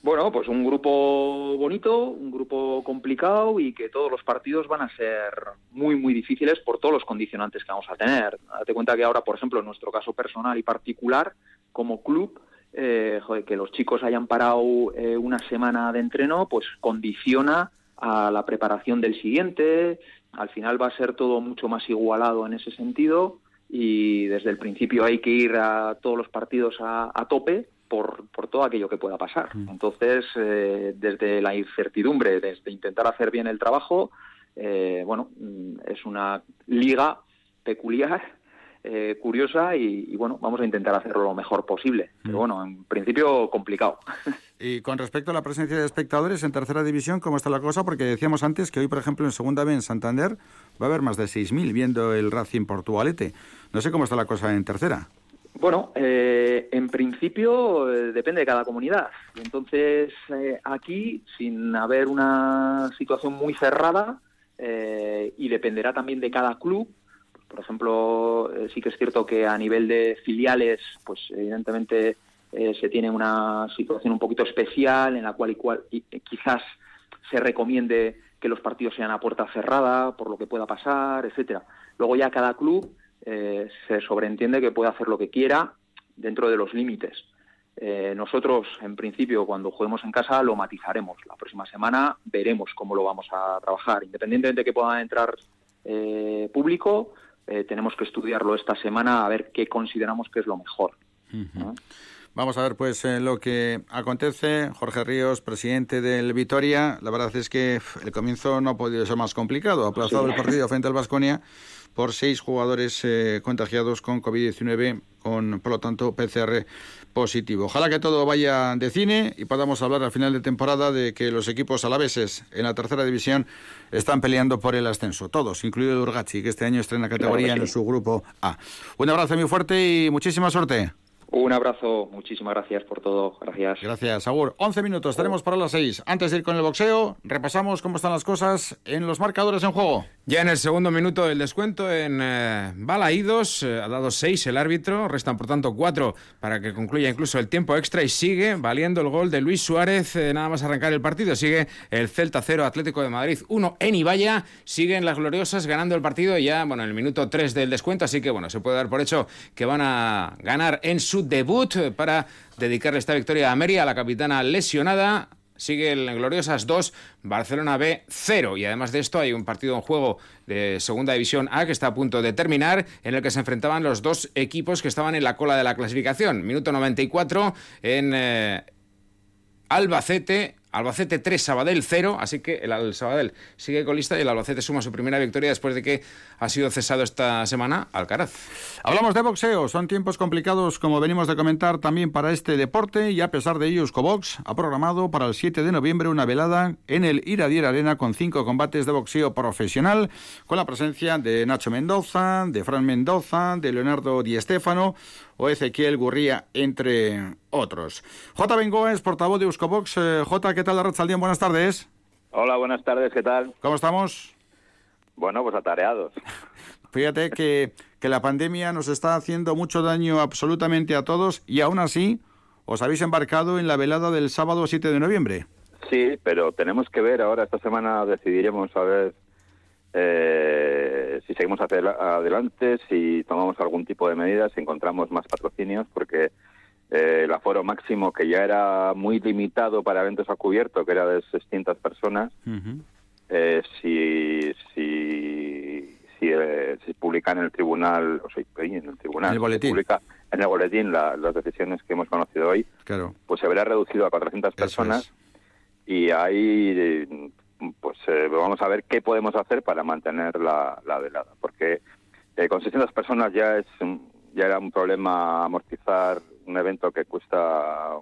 Bueno, pues un grupo bonito, un grupo complicado y que todos los partidos van a ser muy, muy difíciles por todos los condicionantes que vamos a tener. Date cuenta que ahora, por ejemplo, en nuestro caso personal y particular, como club, eh, que los chicos hayan parado eh, una semana de entreno, pues condiciona a la preparación del siguiente. Al final va a ser todo mucho más igualado en ese sentido y desde el principio hay que ir a todos los partidos a tope por, por, todo aquello que pueda pasar. Mm. Entonces, eh, desde la incertidumbre, desde intentar hacer bien el trabajo, eh, bueno, mm, es una liga peculiar, eh, curiosa y, y, bueno, vamos a intentar hacerlo lo mejor posible. Pero mm. bueno, en principio complicado. Y con respecto a la presencia de espectadores en tercera división, ¿cómo está la cosa? Porque decíamos antes que hoy, por ejemplo, en segunda vez en Santander va a haber más de 6.000 viendo el Racing Portugalete. No sé cómo está la cosa en tercera. Bueno, eh, en principio eh, depende de cada comunidad. Entonces, eh, aquí, sin haber una situación muy cerrada, eh, y dependerá también de cada club, por ejemplo, sí que es cierto que a nivel de filiales, pues evidentemente se tiene una situación un poquito especial en la cual, igual, y, quizás se recomiende que los partidos sean a puerta cerrada por lo que pueda pasar, etcétera. Luego ya cada club eh, se sobreentiende que puede hacer lo que quiera dentro de los límites. Eh, nosotros, en principio, cuando juguemos en casa, lo matizaremos. La próxima semana veremos cómo lo vamos a trabajar. Independientemente de que pueda entrar eh, público, eh, tenemos que estudiarlo esta semana a ver qué consideramos que es lo mejor. Uh -huh. Vamos a ver pues eh, lo que acontece. Jorge Ríos, presidente del Vitoria. La verdad es que el comienzo no ha podido ser más complicado. Ha aplazado sí. el partido frente al Vasconia por seis jugadores eh, contagiados con COVID-19, con por lo tanto PCR positivo. Ojalá que todo vaya de cine y podamos hablar al final de temporada de que los equipos alaveses en la tercera división están peleando por el ascenso, todos, incluido Urgachi, que este año estrena categoría claro sí. en su grupo A. Un abrazo muy fuerte y muchísima suerte. Un abrazo, muchísimas gracias por todo. Gracias. Gracias, Agur. 11 minutos, tenemos para las 6. Antes de ir con el boxeo, repasamos cómo están las cosas en los marcadores en juego. Ya en el segundo minuto del descuento en eh, Balaídos, eh, ha dado seis el árbitro, restan por tanto cuatro para que concluya incluso el tiempo extra y sigue valiendo el gol de Luis Suárez eh, nada más arrancar el partido. Sigue el Celta 0 Atlético de Madrid 1 en Ibaya, siguen las gloriosas ganando el partido ya, bueno, en el minuto 3 del descuento, así que bueno, se puede dar por hecho que van a ganar en su debut para dedicarle esta victoria a Mary, a la capitana lesionada sigue el Gloriosas 2, Barcelona B 0. Y además de esto hay un partido en juego de Segunda División A que está a punto de terminar, en el que se enfrentaban los dos equipos que estaban en la cola de la clasificación. Minuto 94 en eh, Albacete Albacete 3, Sabadell 0, así que el, Sabadell sigue colista y el Albacete suma su primera victoria después de que ha sido cesado esta semana Alcaraz. Hablamos de boxeo, son tiempos complicados como venimos de comentar también para este deporte y a pesar de ello Box ha programado para el 7 de noviembre una velada en el Iradier Arena con cinco combates de boxeo profesional con la presencia de Nacho Mendoza, de Fran Mendoza, de Leonardo Di Stéfano o Ezequiel Gurría, entre otros. J. Bengoa es portavoz de Euskobox. Eh, J, ¿qué tal, Arrachaldián? Buenas tardes. Hola, buenas tardes, ¿qué tal? ¿Cómo estamos? Bueno, pues atareados. Fíjate que, que la pandemia nos está haciendo mucho daño absolutamente a todos y aún así os habéis embarcado en la velada del sábado 7 de noviembre. Sí, pero tenemos que ver ahora, esta semana decidiremos a ver eh, si seguimos hacia adelante, si tomamos algún tipo de medidas, si encontramos más patrocinios, porque eh, el aforo máximo, que ya era muy limitado para eventos a cubierto, que era de 600 personas, eh, si, si, si eh, se publica en el tribunal, o sea, en el tribunal, ¿En el boletín? publica en el boletín las decisiones que hemos conocido hoy, claro. pues se verá reducido a 400 personas y ahí pues eh, vamos a ver qué podemos hacer para mantener la, velada, porque eh, con 600 personas ya es ya era un problema amortizar un evento que cuesta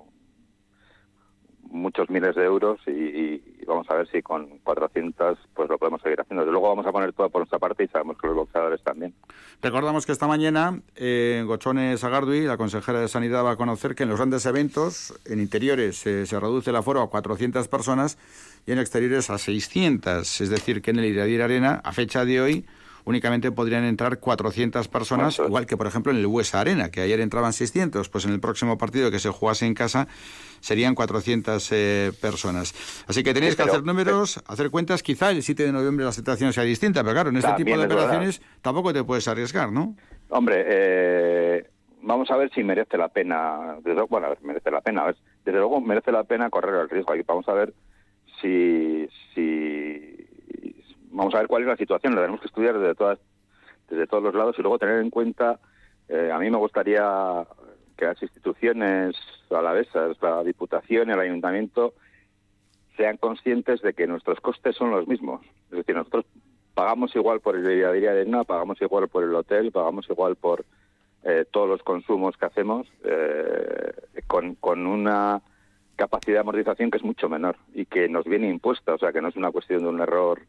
muchos miles de euros y, vamos a ver si con 400 pues lo podemos seguir haciendo. Desde luego vamos a poner todo por nuestra parte y sabemos que los boxeadores también. Recordamos que esta mañana eh, Agardui, la consejera de Sanidad, va a conocer que en los grandes eventos, en interiores se reduce el aforo a 400 personas y en exteriores a 600. Es decir, que en el Iradier Arena, a fecha de hoy, únicamente podrían entrar 400 personas, igual que por ejemplo en el Huesa Arena, que ayer entraban 600, pues en el próximo partido que se jugase en casa serían 400 eh, personas. Así que tenéis que hacer números, hacer cuentas, quizá el 7 de noviembre la situación sea distinta, pero claro, en este tipo de operaciones tampoco te puedes arriesgar, ¿no? Hombre, eh, vamos a ver si merece la pena, bueno, a ver, merece la pena, desde luego merece la pena correr el riesgo, aquí vamos a ver si, si vamos a ver cuál es la situación, la tenemos que estudiar desde todas desde todos los lados y luego tener en cuenta, eh, a mí me gustaría que las instituciones alavesas, la Diputación y el Ayuntamiento, sean conscientes de que nuestros costes son los mismos. Es decir, nosotros pagamos igual por el día de arena, pagamos igual por el hotel, pagamos igual por eh, todos los consumos que hacemos, eh, con, con una capacidad de amortización que es mucho menor y que nos viene impuesta, o sea, que no es una cuestión de un error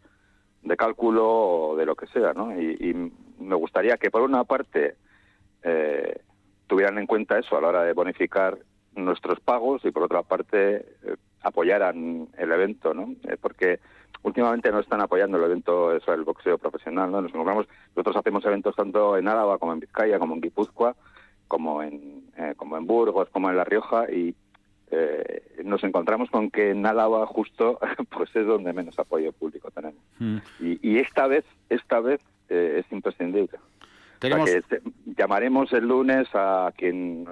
de cálculo o de lo que sea, ¿no? Y, me gustaría que, por una parte, eh, tuvieran en cuenta eso a la hora de bonificar nuestros pagos y, por otra parte, eh, apoyaran el evento, ¿no? Eh, porque últimamente no están apoyando el evento, eso, el boxeo profesional, ¿no? Nos nosotros hacemos eventos tanto en Álava como en Vizcaya, como en Guipúzcoa, como en, como en Burgos, como en La Rioja, y, eh, nos encontramos con que en Álava justo pues es donde menos apoyo público tenemos. Mm. Y, esta vez, esta vez eh, es imprescindible. llamaremos el lunes a quien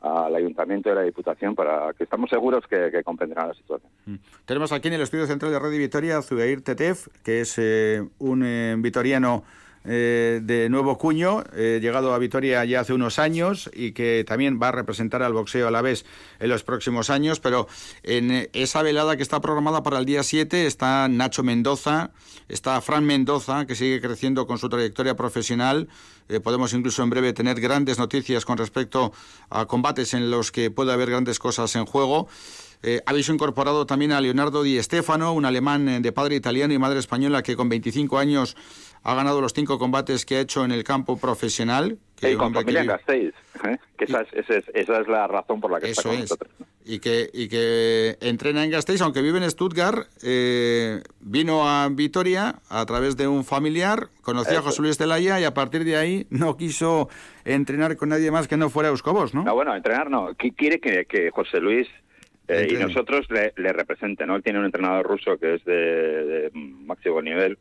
al ayuntamiento de la Diputación para que estamos seguros que, comprenderán la situación. Mm. Tenemos aquí en el estudio central de Radio Vitoria a Zubeir Tetef, que es eh, un vitoriano eh, de nuevo cuño, eh, llegado a Vitoria ya hace unos años y que también va a representar al boxeo a la vez en los próximos años, pero en esa velada que está programada para el día 7 está Nacho Mendoza, está Fran Mendoza, que sigue creciendo con su trayectoria profesional. Eh, podemos incluso en breve tener grandes noticias con respecto a combates en los que puede haber grandes cosas en juego. habéis incorporado también a Leonardo Di Stefano, un alemán de padre italiano y madre española que con 25 años ha ganado los cinco combates que ha hecho en el campo profesional. Que con familia Gasteiz, ¿eh? que esa es, esa, es, la razón por la que está con nosotros. y que, y que entrena en Gasteiz, aunque vive en Stuttgart, eh, vino a Vitoria a través de un familiar, conoció a José Luis Zelaya y a partir de ahí no quiso entrenar con nadie más que no fuera Euskobos, ¿no? No, bueno, entrenar no. Quiere que, que José Luis eh, y nosotros le, le represente, ¿no? Él tiene un entrenador ruso que es de, máximo nivel.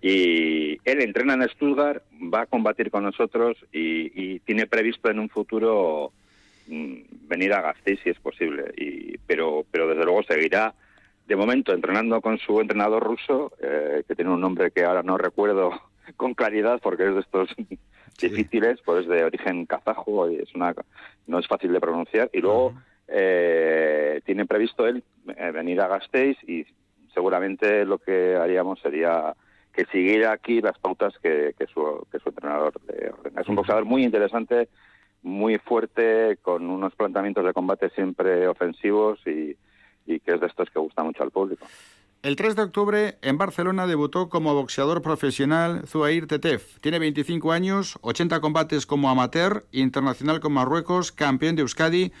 Y él entrena en Stuttgart, va a combatir con nosotros y, tiene previsto en un futuro mm, venir a Gasteiz si es posible, y, pero, pero desde luego seguirá de momento entrenando con su entrenador ruso, eh, que tiene un nombre que ahora no recuerdo con claridad porque es de estos difíciles, pues de origen kazajo y es una no es fácil de pronunciar. Y luego eh, tiene previsto él eh, venir a Gasteiz y seguramente lo que haríamos sería que siguiera aquí las pautas que, su, que su entrenador le ordena. Es un boxeador muy interesante, muy fuerte, con unos planteamientos de combate siempre ofensivos y, y que es de estos que gusta mucho al público. El 3 de octubre en Barcelona debutó como boxeador profesional Zuair Tetef. Tiene 25 años, 80 combates como amateur, internacional con Marruecos, campeón de Euskadi.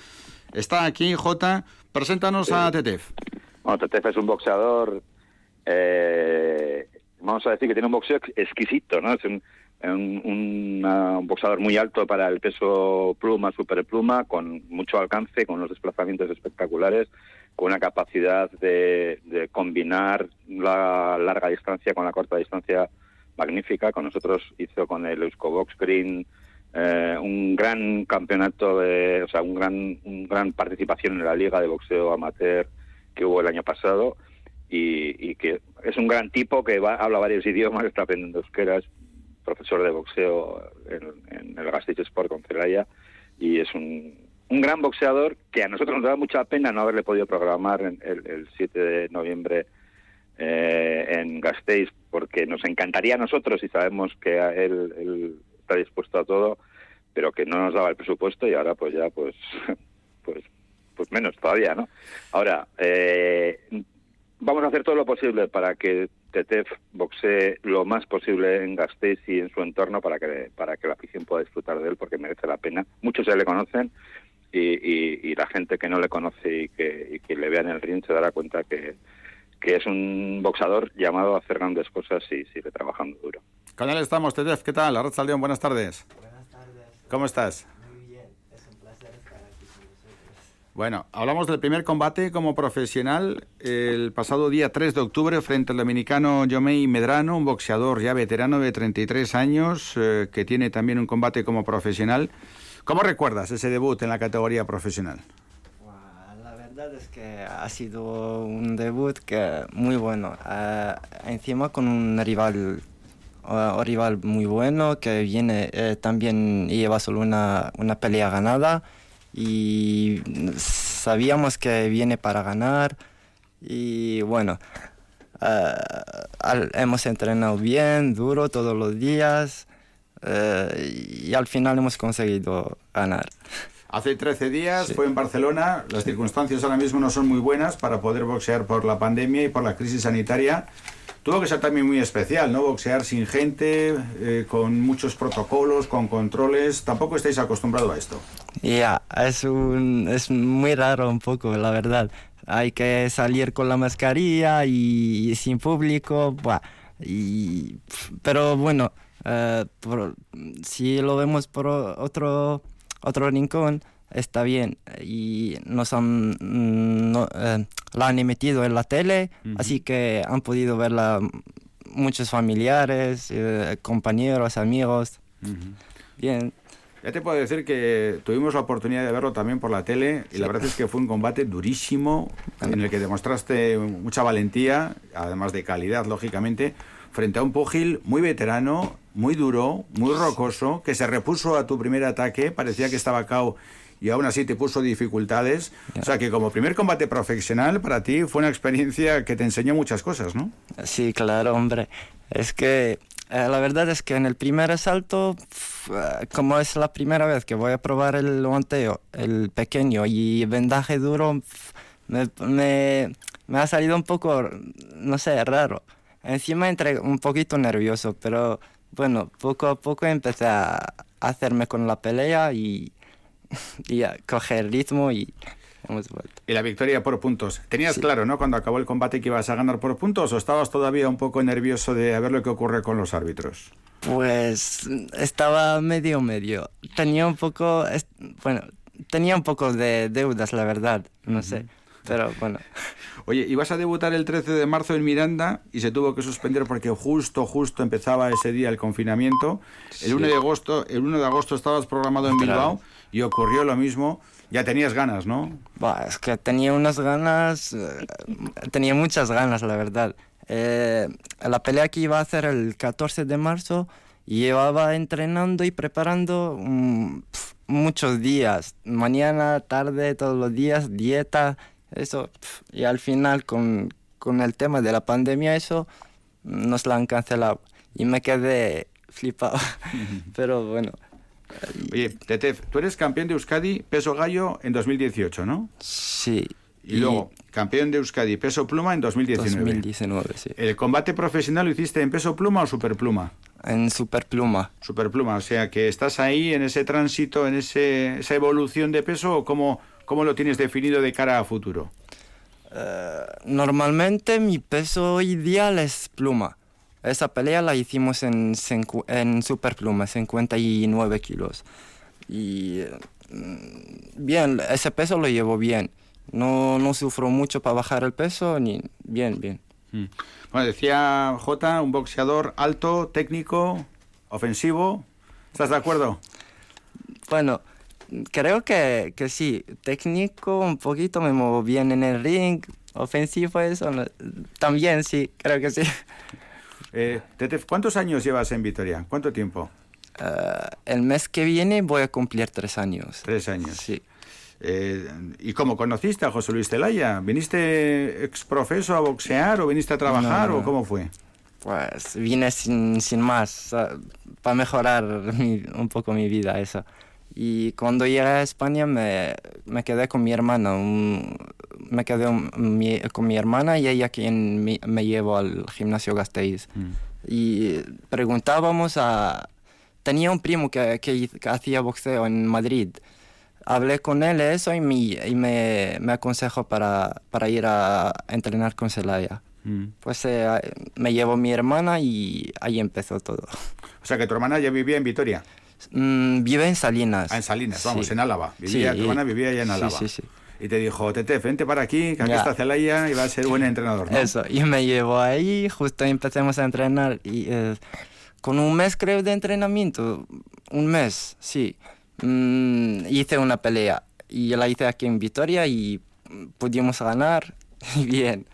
Está aquí, Jota. Preséntanos a Tetef. Bueno, Tetef es un boxeador, eh, vamos a decir que tiene un boxeo exquisito, ¿no? Es un, un, boxeador muy alto para el peso pluma, superpluma, con mucho alcance, con unos desplazamientos espectaculares, con una capacidad de, de combinar la larga distancia con la corta distancia magnífica. Con nosotros hizo con el Euskobox Green eh, un gran campeonato, de, o sea, un gran, un gran participación en la liga de boxeo amateur que hubo el año pasado y, que es un gran tipo que va, habla varios idiomas, está aprendiendo euskera, es profesor de boxeo en, el Gasteiz Sport con Celaya y es un, un gran boxeador que a nosotros nos da mucha pena no haberle podido programar el, el 7 de noviembre eh, en Gasteiz porque nos encantaría a nosotros y sabemos que él, él está dispuesto a todo, pero que no nos daba el presupuesto y ahora pues ya pues pues pues menos todavía, ¿no? Ahora, eh, vamos a hacer todo lo posible para que Tetef boxee lo más posible en Gasteiz y en su entorno para que para que la afición pueda disfrutar de él porque merece la pena. Muchos ya le conocen y, y, la gente que no le conoce y que, y que le vea en el ring se dará cuenta que, que es un boxador llamado a hacer grandes cosas y sigue trabajando duro. Con él estamos, Tedef. ¿Qué tal? Arracha León, buenas tardes. Buenas tardes. ¿Cómo estás? Muy bien, es un placer estar aquí con vosotros. Bueno, hablamos del primer combate como profesional el pasado día 3 de octubre frente al dominicano Yomei Medrano, un boxeador ya veterano de 33 años eh, que tiene también un combate como profesional. ¿Cómo recuerdas ese debut en la categoría profesional? La verdad es que ha sido un debut que muy bueno. Uh, encima con un rival un rival muy bueno que viene eh, también lleva solo una, una, pelea ganada. Y sabíamos que viene para ganar. Y bueno eh, hemos entrenado bien duro todos los días eh, y al final hemos conseguido ganar. Hace 13 días fue en Barcelona, las circunstancias ahora mismo no son muy buenas para poder boxear por la pandemia y por la crisis sanitaria. Tuvo que ser también muy especial, ¿no? Boxear sin gente, eh, con muchos protocolos, con controles. Tampoco estáis acostumbrados a esto. Ya, es, un, es muy raro un poco, la verdad. Hay que salir con la mascarilla y, sin público. y, pero bueno, eh, si lo vemos por otro, otro rincón, está bien. Y nos han mm, eh, la han emitido en la tele así que han podido verla muchos familiares eh, compañeros amigos. Bien. Ya te puedo decir que tuvimos la oportunidad de verlo también por la tele y la verdad es que fue un combate durísimo en el que demostraste mucha valentía, además de calidad, lógicamente, frente a un Pugil muy veterano, muy duro, muy rocoso, que se repuso a tu primer ataque, parecía que estaba cao y aún así te puso dificultades. O sea que como primer combate profesional para ti fue una experiencia que te enseñó muchas cosas, ¿no? Sí, claro, hombre. Es que eh, la verdad es que en el primer asalto, eh, como es la primera vez que voy a probar el guanteo, el pequeño y vendaje duro, me, me, ha salido un poco, no sé, raro. Encima entré un poquito nervioso, pero bueno, poco a poco empecé a hacerme con la pelea y y a coger ritmo y... hemos vuelto. Y la victoria por puntos. ¿Tenías claro, no, cuando acabó el combate que ibas a ganar por puntos o estabas todavía un poco nervioso de ver lo que ocurre con los árbitros? Pues estaba medio medio. Tenía un poco, bueno, tenía un poco de deudas, la verdad, no sé. Pero bueno. Oye, ibas a debutar el 13 de marzo en Miranda y se tuvo que suspender porque justo, justo empezaba ese día el confinamiento. El 1 de agosto, el 1 de agosto estabas programado en Bilbao y ocurrió lo mismo. Ya tenías ganas, ¿no? es que tenía unas ganas, eh, tenía muchas ganas, la verdad. Eh, la pelea que iba a hacer el 14 de marzo llevaba entrenando y preparando mm, muchos días, mañana, tarde, todos los días, dieta, eso, y al final con, con el tema de la pandemia eso nos la han cancelado y me quedé flipado, pero bueno. Oye, Tetef, tú eres campeón de Euskadi peso gallo en 2018, ¿no? Sí. Y, luego, campeón de Euskadi peso pluma en 2019. 2019, sí. ¿El combate profesional lo hiciste en peso pluma o superpluma? En superpluma. Superpluma, o sea que estás ahí en ese tránsito, en ese, esa evolución de peso o cómo, ¿Cómo lo tienes definido de cara a futuro? Eh, normalmente mi peso ideal es pluma. Esa pelea la hicimos en, en superpluma, 59 kilos. Y mm, bien, ese peso lo llevo bien. No, no sufro mucho para bajar el peso, ni bien, bien. Mm. Bueno, decía J, un boxeador alto, técnico, ofensivo. ¿Estás de acuerdo? Bueno, creo que, que sí, técnico, un poquito me muevo bien en el ring, ofensivo eso, también sí, creo que sí. Eh, ¿cuántos años llevas en Vitoria? ¿Cuánto tiempo? Eh, el mes que viene voy a cumplir tres años. Tres años. Sí. Eh, ¿Y cómo conociste a José Luis Telaya? ¿Viniste exprofeso a boxear o viniste a trabajar o cómo fue? Pues vine sin, sin más, para mejorar un poco mi vida, eso. Y cuando llegué a España me, me quedé con mi hermana. me quedé con mi hermana y ella quien me, me llevó al gimnasio Gasteiz. Mm. Y preguntábamos a... Tenía un primo que, que, hacía boxeo en Madrid. Hablé con él eso y me, y me, me aconsejó para, para ir a entrenar con Celaya. Mm. Pues eh, me llevó mi hermana y ahí empezó todo. O sea que tu hermana ya vivía en Vitoria. Mm, vive en Salinas. Ah, en Salinas, vamos, en Álava. Vivía, Tu hermana vivía allá en Álava. Sí, sí, Y te dijo, Tete, vente para aquí, que aquí está Celaya y va a ser buen entrenador, ¿no? Eso, y me llevó ahí, justo empecemos a entrenar. Y eh, con un mes, creo, de entrenamiento, un mes, sí, mm, hice una pelea. Y la hice aquí en Vitoria y pudimos ganar. bien.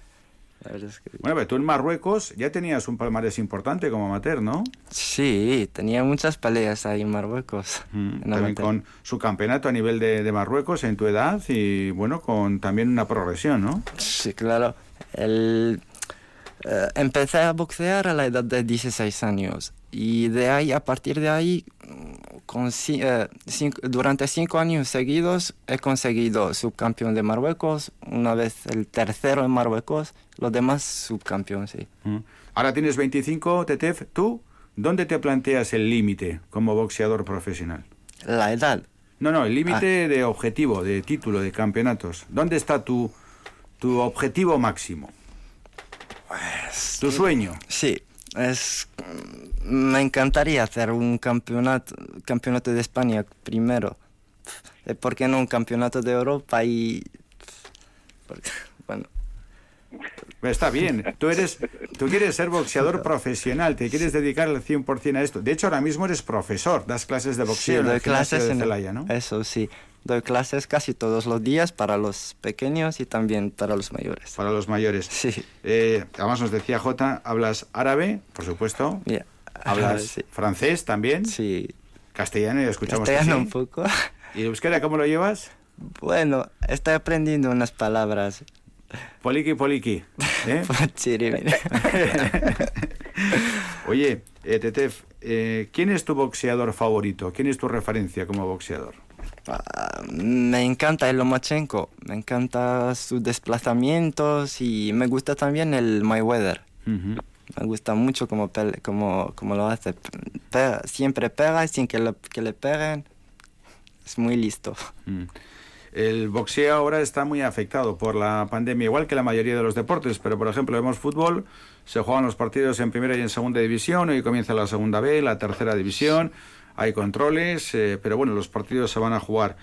Bueno, pero tú en Marruecos ya tenías un palmarés importante como amateur, ¿no? Sí, tenía muchas peleas ahí en Marruecos. también con su campeonato a nivel de, Marruecos en tu edad y bueno, con también una progresión, ¿no? Sí, claro. El, eh, empecé a boxear a la edad de 16 años y de ahí, a partir de ahí, con, eh, durante cinco años seguidos he conseguido subcampeón de Marruecos, una vez el tercero en Marruecos, los demás subcampeón, sí. Mm. Ahora tienes 25, Tetef, ¿tú dónde te planteas el límite como boxeador profesional? La edad. No, no, el límite ah. de objetivo, de título, de campeonatos. ¿Dónde está tu, tu objetivo máximo? Pues, ¿Tu sueño? Sí, es me encantaría hacer un campeonato campeonato de España primero. Eh, ¿por qué no un campeonato de Europa y bueno. Está bien, tú eres, tú quieres ser boxeador profesional, te quieres dedicar al 100% a esto. De hecho, ahora mismo eres profesor, das clases de boxeo en clases de Celaya, ¿no? Eso sí, doy clases casi todos los días para los pequeños y también para los mayores. Para los mayores. Sí. Eh, además nos decía Jota, hablas árabe, por supuesto. Hablas francés también. Sí. Castellano, ya escuchamos Castellano un poco. ¿Y euskera cómo lo llevas? Bueno, estoy aprendiendo unas palabras. Poliki, poliki. ¿eh? Oye, eh, Tetef, eh, ¿quién es tu boxeador favorito? ¿Quién es tu referencia como boxeador? Ah, me encanta el Lomachenko, me encanta sus desplazamientos y me gusta también el Mayweather. Me gusta mucho cómo, como, como lo hace. siempre pega sin que, que le peguen. Es muy listo. Mm. El boxeo ahora está muy afectado por la pandemia, igual que la mayoría de los deportes, pero por ejemplo vemos fútbol, se juegan los partidos en primera y en segunda división, hoy comienza la segunda B, la tercera división, hay controles, eh, pero bueno, los partidos se van a jugar.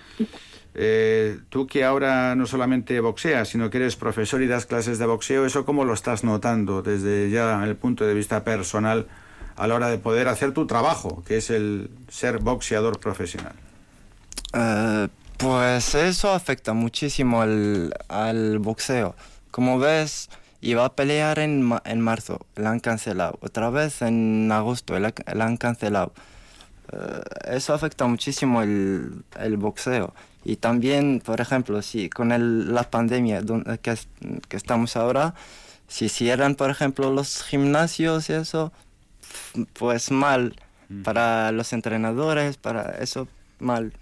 Eh, tú que ahora no solamente boxeas, sino que eres profesor y das clases de boxeo, ¿eso cómo lo estás notando desde ya el punto de vista personal a la hora de poder hacer tu trabajo, que es el ser boxeador profesional? Eh, pues eso afecta muchísimo al, boxeo. Como ves, iba a pelear en, en marzo, la han cancelado. Otra vez en agosto, la, han cancelado. Eh, eso afecta muchísimo el, el, boxeo. Y también, por ejemplo, si con el, la pandemia que, que estamos ahora, si cierran, por ejemplo, los gimnasios y eso, pues mal. Para los entrenadores, para eso, mal.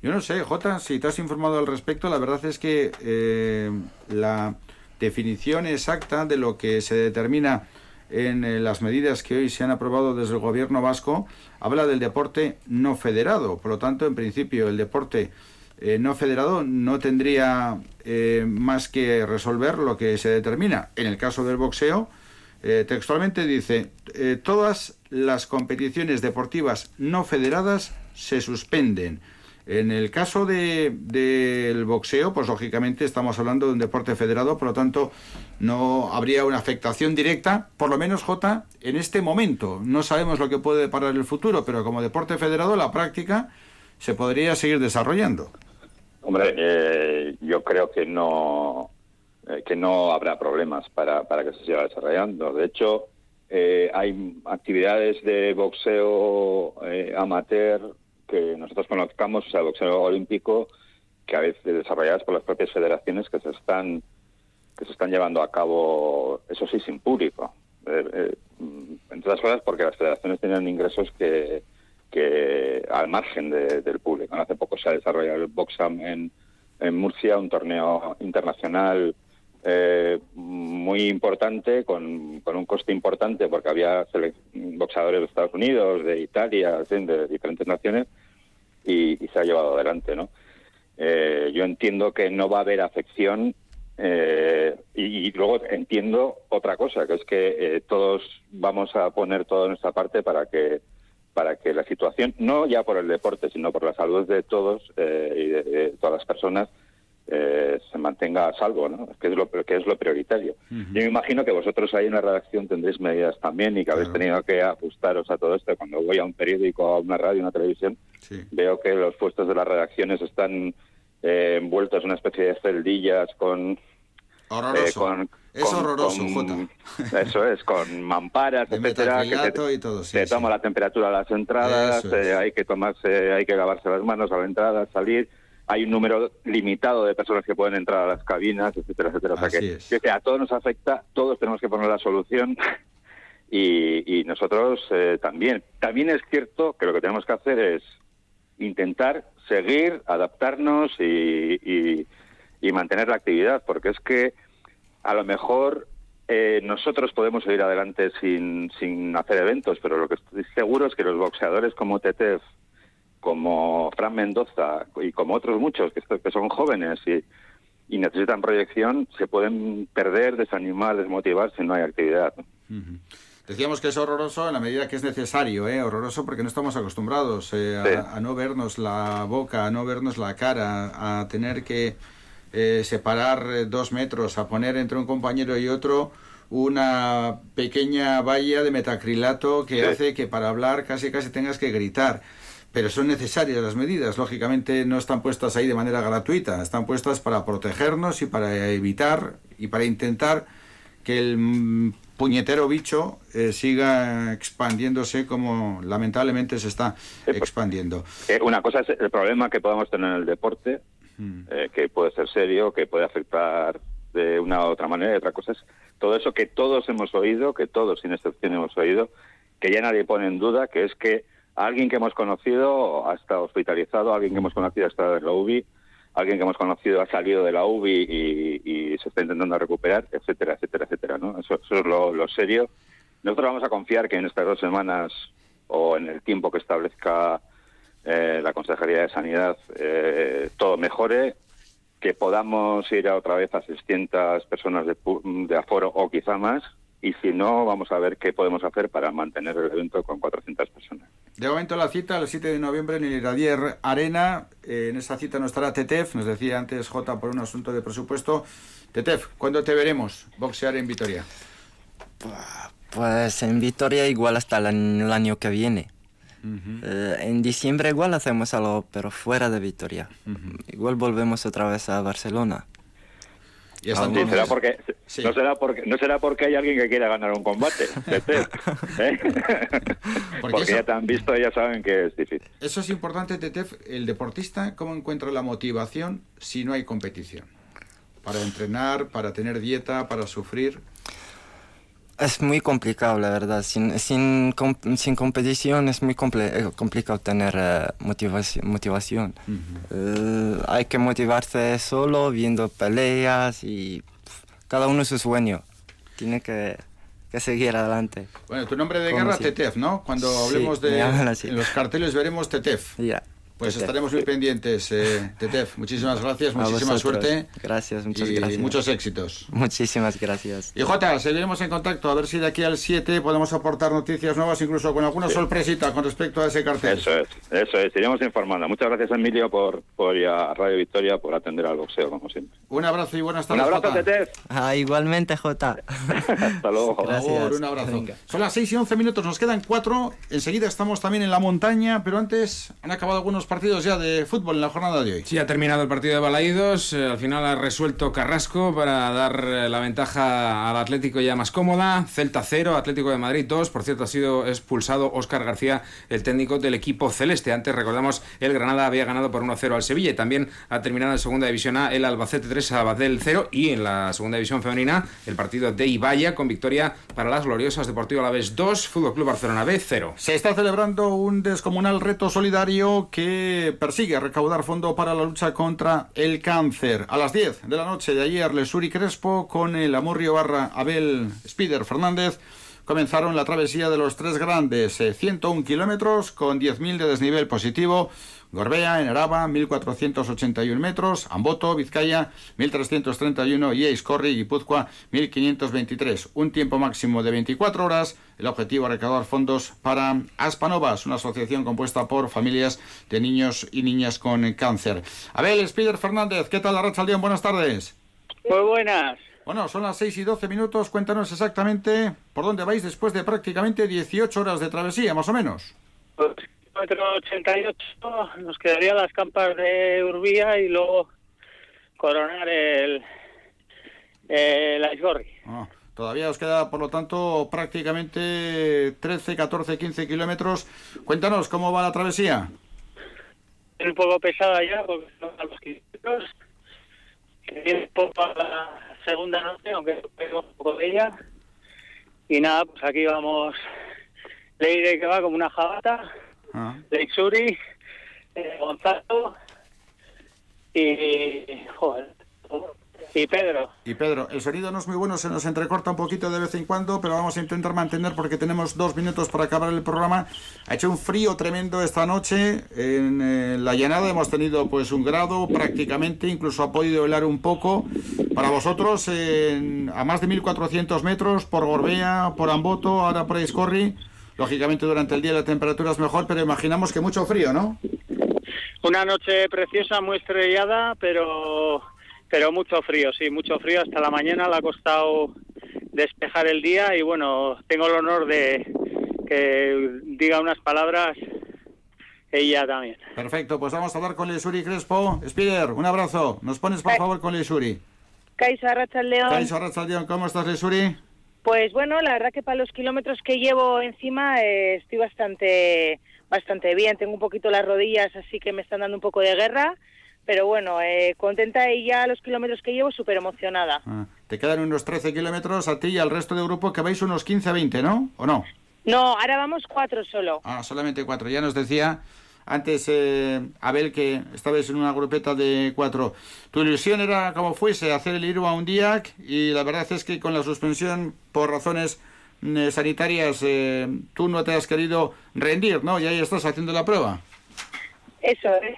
Yo no sé, Jota, si te has informado al respecto, la verdad es que eh, la definición exacta de lo que se determina en eh, las medidas que hoy se han aprobado desde el gobierno vasco habla del deporte no federado. Por lo tanto, en principio, el deporte eh, no federado no tendría más que resolver lo que se determina. En el caso del boxeo, textualmente dice, todas las competiciones deportivas no federadas se suspenden en el caso del de, boxeo, pues lógicamente estamos hablando de un deporte federado, por lo tanto no habría una afectación directa, por lo menos J, en este momento. No sabemos lo que puede parar el futuro, pero como deporte federado la práctica se podría seguir desarrollando. Hombre, eh, yo creo que no eh, que no habrá problemas para, para que se siga desarrollando. De hecho, eh, hay actividades de boxeo amateur que nosotros conozcamos, o sea, boxeo olímpico, que a veces desarrolladas por las propias federaciones que se están que se están llevando a cabo, eso sí, sin público. Eh, eh, entre otras cosas porque las federaciones tienen ingresos que, que al margen del público. Hace poco se ha desarrollado el Boxam en, en Murcia, un torneo internacional eh, muy importante, con, con, un coste importante, porque había boxeadores de Estados Unidos, de Italia, de diferentes naciones, y, se ha llevado adelante, ¿no? Eh, yo entiendo que no va a haber afección eh, y, luego entiendo otra cosa, que es que eh, todos vamos a poner toda nuestra parte para que para que la situación, no ya por el deporte, sino por la salud de todos y de, todas las personas, se mantenga a salvo, ¿no? que, es lo, que es lo prioritario. Yo me imagino que vosotros ahí en la redacción tendréis medidas también y que habéis tenido que ajustaros a todo esto. Cuando voy a un periódico, a una radio, a una televisión, Veo que los puestos de las redacciones están eh, envueltos en una especie de celdillas con... Horroroso. Eh, es horroroso, Eso es, con mamparas, etcétera. Que te, y todo, te toma la temperatura a las entradas, eh, hay que tomarse, hay que lavarse las manos a la entrada, salir. Hay un número limitado de personas que pueden entrar a las cabinas, etcétera, etcétera. o sea que, a todos nos afecta, todos tenemos que poner la solución y, y nosotros también. También es cierto que lo que tenemos que hacer es intentar seguir, adaptarnos y, mantener la actividad, porque es que a lo mejor eh, nosotros podemos seguir adelante sin, sin hacer eventos, pero lo que estoy seguro es que los boxeadores como Tetef, como Fran Mendoza y como otros muchos que, que son jóvenes y, necesitan proyección, se pueden perder, desanimar, desmotivar si no hay actividad. Decíamos que es horroroso en la medida que es necesario, ¿eh? horroroso porque no estamos acostumbrados eh, a, no vernos la boca, a no vernos la cara, a tener que eh, separar eh, dos metros, a poner entre un compañero y otro una pequeña valla de metacrilato que hace que para hablar casi casi tengas que gritar. Pero son necesarias las medidas, lógicamente no están puestas ahí de manera gratuita, están puestas para protegernos y para evitar y para intentar que el puñetero bicho eh, siga expandiéndose como lamentablemente se está pues, expandiendo. Eh, una cosa es el problema que podamos tener en el deporte, hmm. eh, que puede ser serio, que puede afectar de una u otra manera, y otra cosa es todo eso que todos hemos oído, que todos sin excepción hemos oído, que ya nadie pone en duda, que es que alguien que hemos conocido ha estado hospitalizado, alguien que hemos conocido ha estado en la UBI, alguien que hemos conocido ha salido de la UBI y, se está intentando recuperar, etcétera, etcétera, etcétera. ¿no? Eso, es lo, serio. Nosotros vamos a confiar que en estas dos semanas o en el tiempo que establezca eh, la Consejería de Sanidad eh, todo mejore que podamos ir a otra vez a 600 personas de, de aforo o quizá más y si no, vamos a ver qué podemos hacer para mantener el evento con 400 personas. De momento la cita el 7 de noviembre en el Iradier Arena. Eh, en esa cita no estará Tetef, nos decía antes J por un asunto de presupuesto. Tetef, ¿cuándo te veremos boxear en Vitoria? Pues en Vitoria igual hasta el año que viene. Eh, en diciembre igual hacemos algo, pero fuera de Vitoria. Igual volvemos otra vez a Barcelona. será porque, No, será porque, no será porque hay alguien que quiera ganar un combate. ¿eh? porque, ya te han visto y ya saben que es difícil. Eso es importante, Tetef. El deportista, ¿cómo encuentra la motivación si no hay competición? Para entrenar, para tener dieta, para sufrir. Es muy complicado, la verdad. Sin, sin, sin competición es muy eh, complicado tener eh, motivación. motivación. Eh, hay que motivarse solo viendo peleas y cada uno su sueño. Tiene que, que seguir adelante. Bueno, tu nombre de guerra, Tetef, ¿no? Cuando hablemos de en los carteles veremos Tetef. Ya. Pues estaremos muy pendientes, eh, Tetef. Muchísimas gracias, muchísima suerte. Gracias, muchas y gracias. muchos éxitos. Muchísimas gracias. Y Jota, seguiremos en contacto a ver si de aquí al 7 podemos aportar noticias nuevas, incluso con alguna sorpresita con respecto a ese cartel. Eso es, eso es, iremos informando. Muchas gracias, Emilio, por, por ir a Radio Victoria, por atender al boxeo, como siempre. Un abrazo y buenas tardes. Un abrazo, Tetef. Ah, igualmente, Jota. Hasta luego. Por favor, un abrazo. Son las 6 y 11 minutos, nos quedan 4. Enseguida estamos también en la montaña, pero antes han acabado algunos partidos ya de fútbol en la jornada de hoy. Sí, ha terminado el partido de Balaídos. Eh, al final ha resuelto Carrasco para dar eh, la ventaja al Atlético ya más cómoda. Celta 0, Atlético de Madrid 2. Por cierto, ha sido expulsado Óscar García, el técnico del equipo celeste. Antes, recordamos, el Granada había ganado por 1-0 al Sevilla y también ha terminado en segunda división A el Albacete 3, Albacete 0 y en la segunda división femenina el partido de Ibaya con victoria para las gloriosas Deportivo Alavés 2, Fútbol Club Barcelona B 0. Se está celebrando un descomunal reto solidario que persigue recaudar fondo para la lucha contra el cáncer. A las 10 de la noche de ayer, Lesuri Crespo con el Amurrio Barra Abel Spider Fernández comenzaron la travesía de los tres grandes, 101 eh, kilómetros con 10.000 de desnivel positivo. Gorbea, en Araba, 1.481 metros, Amboto, Vizcaya, 1.331 y Eiscorri, Guipúzcoa, 1.523. Un tiempo máximo de 24 horas. El objetivo, recaudar fondos para Aspanovas, una asociación compuesta por familias de niños y niñas con cáncer. Abel Spider Fernández, ¿qué tal, León? Buenas tardes. Muy buenas. Bueno, son las 6 y 12 minutos. Cuéntanos exactamente por dónde vais después de prácticamente 18 horas de travesía, más o menos. Kilómetro 88 nos quedaría las campas de Urbía y luego coronar el, el Aisgorri. Ah, todavía os queda, por lo tanto, prácticamente 13, 14, 15 kilómetros. Cuéntanos, ¿cómo va la travesía? Es un poco pesada ya, porque son a los kilómetros. Que viene poco a la segunda noche, aunque tenemos un poco de ella. Y nada, pues aquí vamos, Leire que va como una jabata Ah. Leixuri, eh, Gonzalo y, joder, y Pedro. Y Pedro, el sonido no es muy bueno, se nos entrecorta un poquito de vez en cuando, pero vamos a intentar mantener porque tenemos dos minutos para acabar el programa. Ha hecho un frío tremendo esta noche en eh, la llanada, hemos tenido pues un grado prácticamente, incluso ha podido helar un poco. Para vosotros, a más de 1400 metros, por Gorbea, por Amboto, ahora por Iscorri, lógicamente durante el día la temperatura es mejor, pero imaginamos que mucho frío, ¿no? Una noche preciosa, muy estrellada, pero pero mucho frío, sí, mucho frío. Hasta la mañana le ha costado despejar el día y bueno, tengo el honor de que diga unas palabras ella también. Perfecto, pues vamos a hablar con Lesuri Crespo. Spider, un abrazo. Nos pones por favor con Lesuri. Kaisa León. Kaiso Arrachaldeón, ¿cómo estás, Lesuri? Pues bueno, la verdad que para los kilómetros que llevo encima eh, estoy bastante bastante bien. Tengo un poquito las rodillas, así que me están dando un poco de guerra. Pero bueno, eh, contenta y ya los kilómetros que llevo súper emocionada. Ah, te quedan unos 13 kilómetros a ti y al resto del grupo que vais unos 15-20, ¿no? ¿O no? No, ahora vamos cuatro solo. Ah, solamente cuatro. Ya nos decía antes eh, Abel que estabais en una grupeta de cuatro. Tu ilusión era como fuese hacer el Irua un día y la verdad es que con la suspensión por razones eh, sanitarias eh, tú no te has querido rendir, ¿no? Y ahí estás haciendo la prueba. Eso es.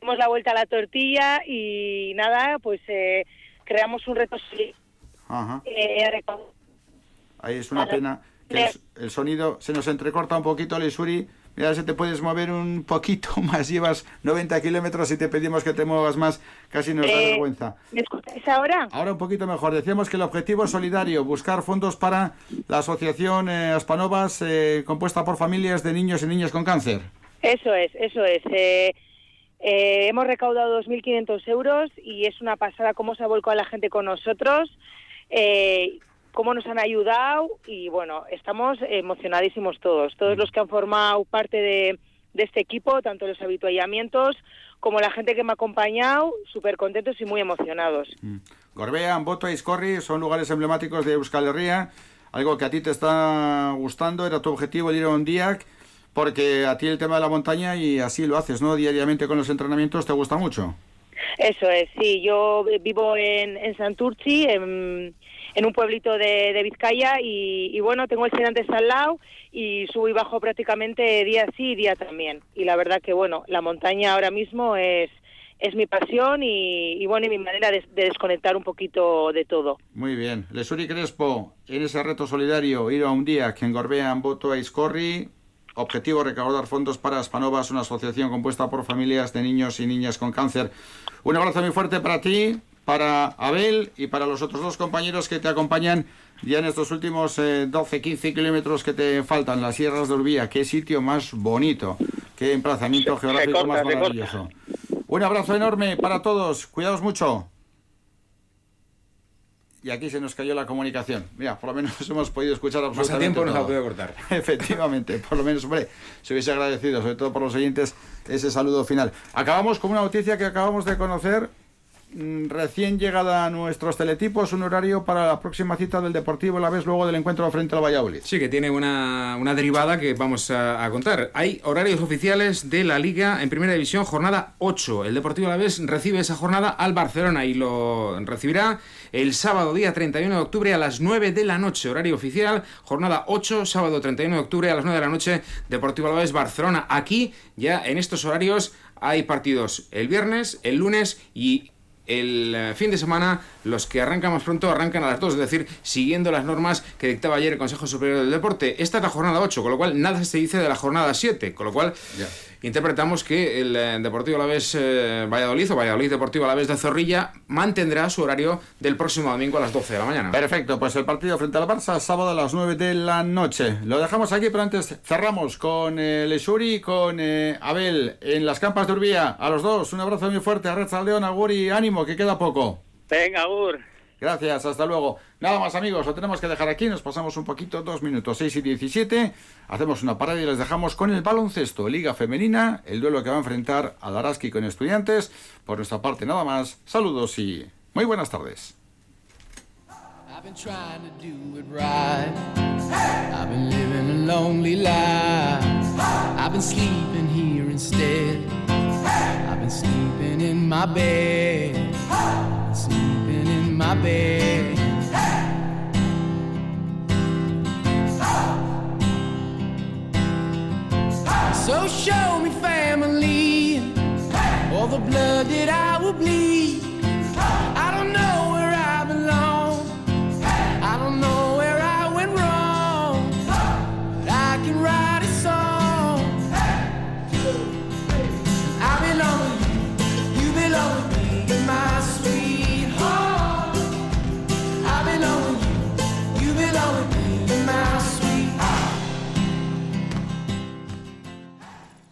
Dimos la vuelta a la tortilla y nada, pues eh, creamos un reto. Ajá. Eh, Ahí es una pena que el, el sonido se nos entrecorta un poquito, Lisuri. Mira, si te puedes mover un poquito más, llevas 90 kilómetros y te pedimos que te muevas más, casi nos da Eh, vergüenza. ¿Me escucháis ahora? Ahora un poquito mejor. Decíamos que el objetivo es solidario, buscar fondos para la asociación eh, Aspanovas, eh, compuesta por familias de niños y niñas con cáncer. Eso es, eso es. Eh, hemos recaudado 2.500 euros y es una pasada cómo se ha volcado la gente con nosotros, eh, cómo nos han ayudado y bueno, estamos emocionadísimos todos. Todos los que han formado parte de, de este equipo, tanto los habituallamientos como la gente que me ha acompañado, súper contentos y muy emocionados. Gorbea, Amboto y Iscorri son lugares emblemáticos de Euskal Herria. Algo que a ti te está gustando, era tu objetivo el ir a un día, porque a ti el tema de la montaña y así lo haces, ¿no? Diariamente con los entrenamientos te gusta mucho. Eso es, sí. Yo vivo en, en Santurci, en, en un pueblito de, de Vizcaya, y, y bueno, tengo el Serantes al lado y subo y bajo prácticamente día sí y día también. Y la verdad que, bueno, la montaña ahora mismo es, es mi pasión y, y bueno, y mi manera de, de desconectar un poquito de todo. Muy bien. Lesuri Crespo, en ese reto solidario, ir a un día que en Gorbea, Amboto e Iscorri, objetivo recaudar fondos para Aspanovas, una asociación compuesta por familias de niños y niñas con cáncer. Un abrazo muy fuerte para ti, para Abel y para los otros dos compañeros que te acompañan ya en estos últimos eh, 12-15 kilómetros que te faltan, las sierras de Urbía. Qué sitio más bonito, qué emplazamiento geográfico corta, más maravilloso. Un abrazo enorme para todos, cuidaos mucho. Y aquí se nos cayó la comunicación. Mira, por lo menos hemos podido escuchar Más a absolutamente tiempo nos ha todo. podido cortar. Efectivamente, por lo menos, hombre, se hubiese agradecido, sobre todo por los oyentes, ese saludo final. Acabamos con una noticia que acabamos de conocer, recién llegada a nuestros teletipos, un horario para la próxima cita del Deportivo La vez luego del encuentro frente al Valladolid. Sí, que tiene una, una derivada que vamos a, contar. Hay horarios oficiales de la Liga en Primera División, jornada 8. El Deportivo Alavés recibe esa jornada al Barcelona y lo recibirá el sábado día 31 de octubre a las 9 de la noche. Horario oficial, jornada 8, sábado 31 de octubre a las 9 de la noche, Deportivo Alavés Barcelona. Aquí, ya en estos horarios, hay partidos el viernes, el lunes y el eh, fin de semana, los que arrancan más pronto arrancan a las 2, es decir, siguiendo las normas que dictaba ayer el Consejo Superior del Deporte. Esta es la jornada 8, con lo cual nada se dice de la jornada 7, con lo cual interpretamos que el eh, Deportivo Alavés eh, Valladolid o Valladolid Deportivo Alavés de Zorrilla mantendrá su horario del próximo domingo a las 12 de la mañana. Perfecto, pues el partido frente al Barça, sábado a las 9 de la noche. Lo dejamos aquí, pero antes cerramos con eh, Lesuri y con eh, Abel en las campas de Urbía. A los dos, un abrazo muy fuerte. A Red Saldeón, Aguri, ánimo, que queda poco. Venga, Ur. Gracias, hasta luego. Nada más amigos, lo tenemos que dejar aquí, nos pasamos un poquito, dos minutos, 6 y 17. Hacemos una parada y les dejamos con el baloncesto, Liga Femenina, el duelo que va a enfrentar a Daraski con estudiantes. Por nuestra parte, nada más, saludos y muy buenas tardes. So show me family, all the blood that I will bleed.